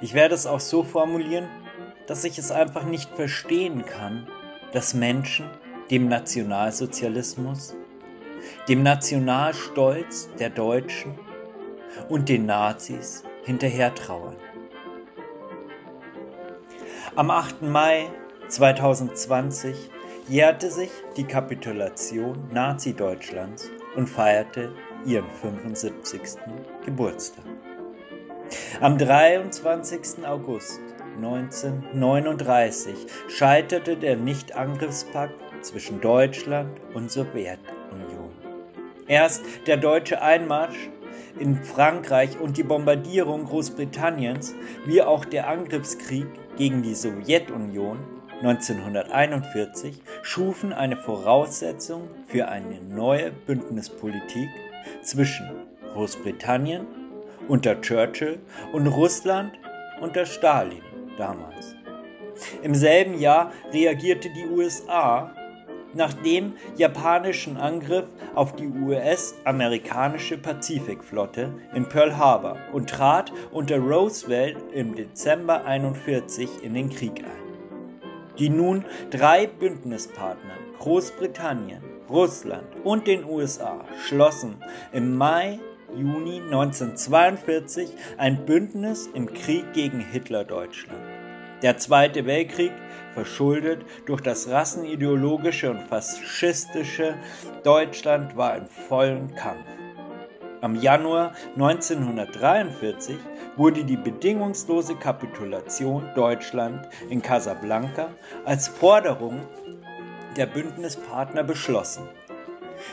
ich werde es auch so formulieren, dass ich es einfach nicht verstehen kann, dass Menschen dem Nationalsozialismus, dem Nationalstolz der Deutschen und den Nazis hinterher trauern. Am 8. Mai 2020 jährte sich die Kapitulation Nazi-Deutschlands und feierte ihren 75. Geburtstag. Am 23. August 1939 scheiterte der Nichtangriffspakt zwischen Deutschland und Sowjetunion. Erst der deutsche Einmarsch in Frankreich und die Bombardierung Großbritanniens wie auch der Angriffskrieg gegen die Sowjetunion 1941 schufen eine Voraussetzung für eine neue Bündnispolitik zwischen Großbritannien unter Churchill und Russland unter Stalin damals. Im selben Jahr reagierte die USA nach dem japanischen Angriff auf die US-amerikanische Pazifikflotte in Pearl Harbor und trat unter Roosevelt im Dezember 1941 in den Krieg ein. Die nun drei Bündnispartner Großbritannien, Russland und den USA schlossen im Mai Juni 1942 ein Bündnis im Krieg gegen Hitler-Deutschland. Der Zweite Weltkrieg, verschuldet durch das rassenideologische und faschistische Deutschland, war im vollen Kampf. Am Januar 1943 wurde die bedingungslose Kapitulation Deutschland in Casablanca als Forderung der Bündnispartner beschlossen.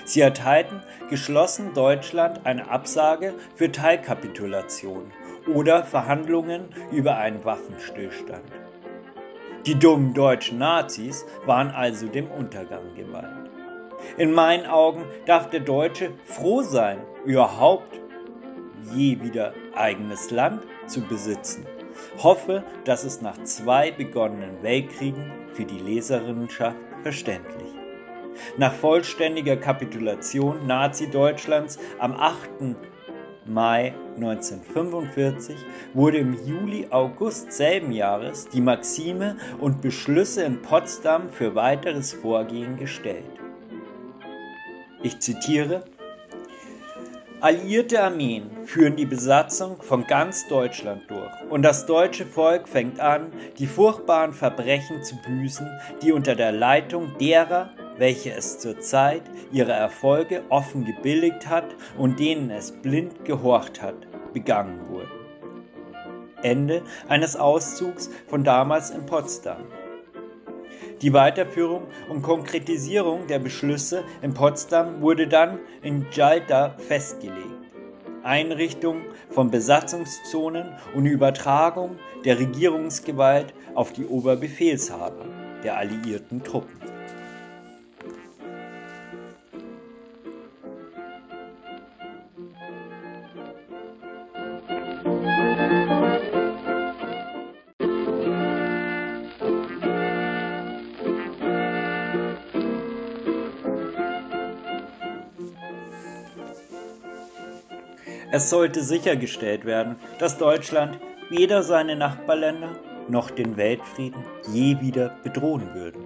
Sie erteilten geschlossen Deutschland eine Absage für Teilkapitulation oder Verhandlungen über einen Waffenstillstand. Die dummen deutschen Nazis waren also dem Untergang geweiht. In meinen Augen darf der Deutsche froh sein, überhaupt je wieder eigenes Land zu besitzen. Hoffe, dass es nach zwei begonnenen Weltkriegen für die Leserinnenschaft verständlich. Nach vollständiger Kapitulation Nazi-Deutschlands am 8. Mai 1945 wurde im Juli-August selben Jahres die Maxime und Beschlüsse in Potsdam für weiteres Vorgehen gestellt. Ich zitiere Alliierte Armeen führen die Besatzung von ganz Deutschland durch und das deutsche Volk fängt an, die furchtbaren Verbrechen zu büßen, die unter der Leitung derer, welche es zur Zeit ihrer Erfolge offen gebilligt hat und denen es blind gehorcht hat, begangen wurden. Ende eines Auszugs von damals in Potsdam. Die Weiterführung und Konkretisierung der Beschlüsse in Potsdam wurde dann in Jalta festgelegt. Einrichtung von Besatzungszonen und Übertragung der Regierungsgewalt auf die Oberbefehlshaber der alliierten Truppen. Es sollte sichergestellt werden, dass Deutschland weder seine Nachbarländer noch den Weltfrieden je wieder bedrohen würde.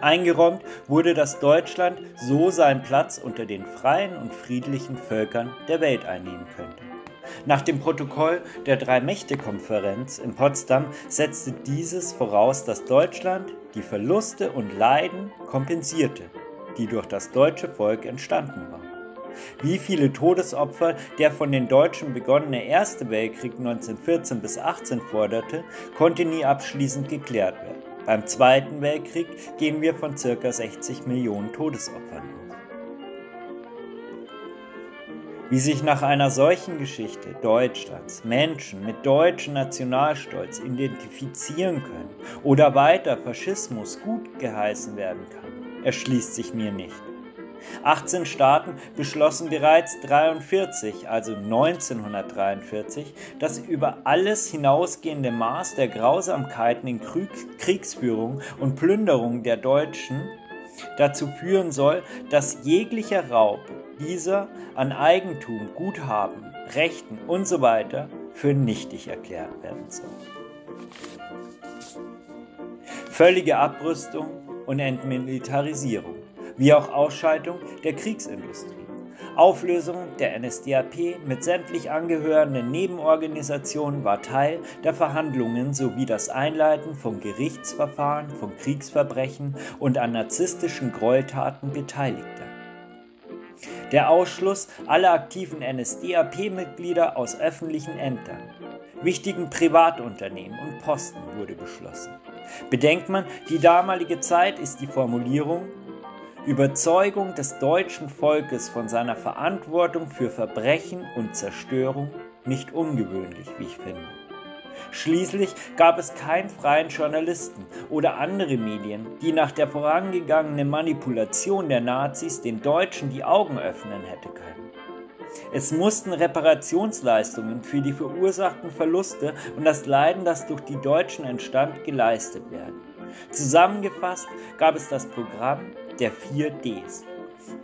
Eingeräumt wurde, dass Deutschland so seinen Platz unter den freien und friedlichen Völkern der Welt einnehmen könnte. Nach dem Protokoll der Drei-Mächte-Konferenz in Potsdam setzte dieses voraus, dass Deutschland die Verluste und Leiden kompensierte, die durch das deutsche Volk entstanden waren. Wie viele Todesopfer der von den Deutschen begonnene Erste Weltkrieg 1914 bis 18 forderte, konnte nie abschließend geklärt werden. Beim Zweiten Weltkrieg gehen wir von ca. 60 Millionen Todesopfern aus. Wie sich nach einer solchen Geschichte Deutschlands Menschen mit deutschem Nationalstolz identifizieren können oder weiter Faschismus gut geheißen werden kann, erschließt sich mir nicht. 18 Staaten beschlossen bereits 1943, also 1943, das über alles hinausgehende Maß der Grausamkeiten in Kriegsführung und Plünderung der Deutschen dazu führen soll, dass jeglicher Raub dieser an Eigentum, Guthaben, Rechten usw. So für nichtig erklärt werden soll. Völlige Abrüstung und Entmilitarisierung wie auch Ausschaltung der Kriegsindustrie. Auflösung der NSDAP mit sämtlich angehörenden Nebenorganisationen war Teil der Verhandlungen sowie das Einleiten von Gerichtsverfahren von Kriegsverbrechen und an narzisstischen Gräueltaten Beteiligter. Der Ausschluss aller aktiven NSDAP-Mitglieder aus öffentlichen Ämtern, wichtigen Privatunternehmen und Posten wurde beschlossen. Bedenkt man die damalige Zeit, ist die Formulierung Überzeugung des deutschen Volkes von seiner Verantwortung für Verbrechen und Zerstörung nicht ungewöhnlich, wie ich finde. Schließlich gab es keinen freien Journalisten oder andere Medien, die nach der vorangegangenen Manipulation der Nazis den Deutschen die Augen öffnen hätte können. Es mussten Reparationsleistungen für die verursachten Verluste und das Leiden, das durch die Deutschen entstand, geleistet werden. Zusammengefasst gab es das Programm der vier Ds.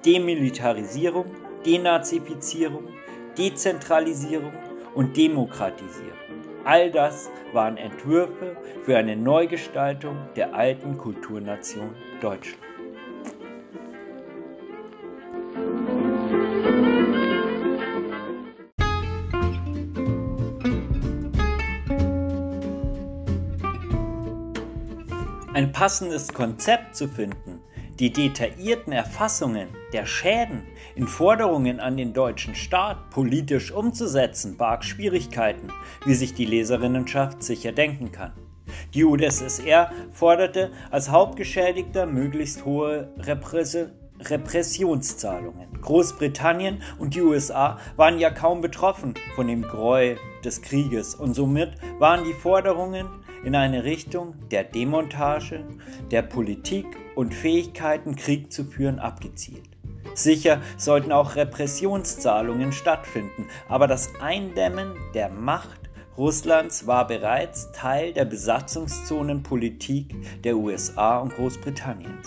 Demilitarisierung, Denazifizierung, Dezentralisierung und Demokratisierung. All das waren Entwürfe für eine Neugestaltung der alten Kulturnation Deutschland. Ein passendes Konzept zu finden, die detaillierten Erfassungen der Schäden in Forderungen an den deutschen Staat politisch umzusetzen, barg Schwierigkeiten, wie sich die Leserinnenschaft sicher denken kann. Die UdSSR forderte als Hauptgeschädigter möglichst hohe Represse Repressionszahlungen. Großbritannien und die USA waren ja kaum betroffen von dem Gräuel des Krieges und somit waren die Forderungen in eine Richtung der Demontage der Politik und Fähigkeiten, Krieg zu führen, abgezielt. Sicher sollten auch Repressionszahlungen stattfinden, aber das Eindämmen der Macht Russlands war bereits Teil der Besatzungszonenpolitik der USA und Großbritanniens.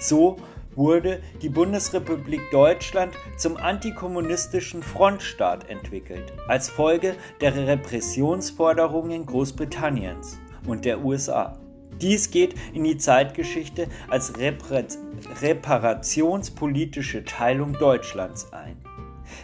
So wurde die Bundesrepublik Deutschland zum antikommunistischen Frontstaat entwickelt, als Folge der Repressionsforderungen Großbritanniens und der USA. Dies geht in die Zeitgeschichte als reparationspolitische Teilung Deutschlands ein.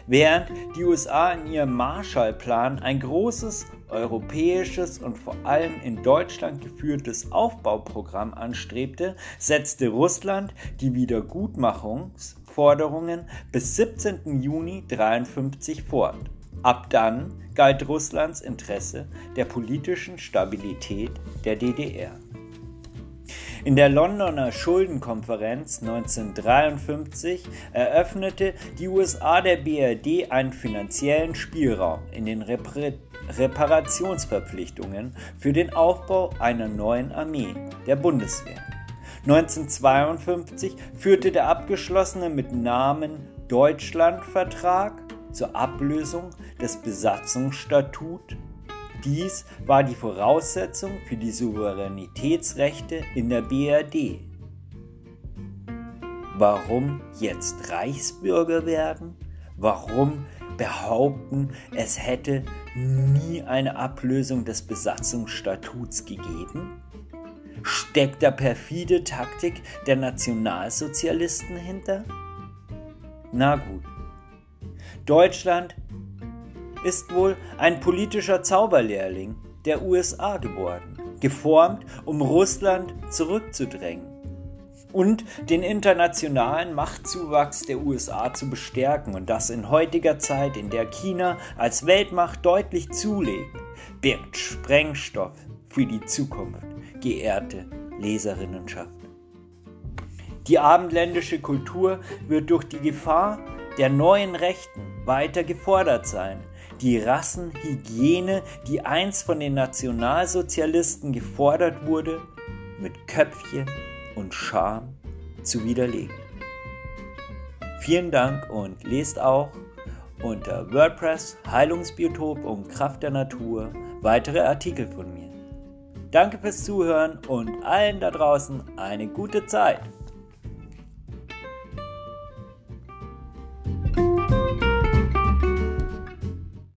Während die USA in ihrem Marshallplan ein großes europäisches und vor allem in Deutschland geführtes Aufbauprogramm anstrebte, setzte Russland die Wiedergutmachungsforderungen bis 17. Juni 1953 fort. Ab dann galt Russlands Interesse der politischen Stabilität der DDR. In der Londoner Schuldenkonferenz 1953 eröffnete die USA der BRD einen finanziellen Spielraum in den Repre Reparationsverpflichtungen für den Aufbau einer neuen Armee, der Bundeswehr. 1952 führte der abgeschlossene mit Namen Deutschlandvertrag zur Ablösung des Besatzungsstatut dies war die Voraussetzung für die Souveränitätsrechte in der BRD. Warum jetzt Reichsbürger werden? Warum behaupten, es hätte nie eine Ablösung des Besatzungsstatuts gegeben? Steckt da perfide Taktik der Nationalsozialisten hinter? Na gut. Deutschland ist wohl ein politischer Zauberlehrling der USA geworden, geformt, um Russland zurückzudrängen und den internationalen Machtzuwachs der USA zu bestärken und das in heutiger Zeit, in der China als Weltmacht deutlich zulegt, birgt Sprengstoff für die Zukunft, geehrte Leserinnenschaft. Die abendländische Kultur wird durch die Gefahr der neuen Rechten weiter gefordert sein. Die Rassenhygiene, die einst von den Nationalsozialisten gefordert wurde, mit Köpfchen und Scham zu widerlegen. Vielen Dank und lest auch unter WordPress Heilungsbiotop und Kraft der Natur weitere Artikel von mir. Danke fürs Zuhören und allen da draußen eine gute Zeit.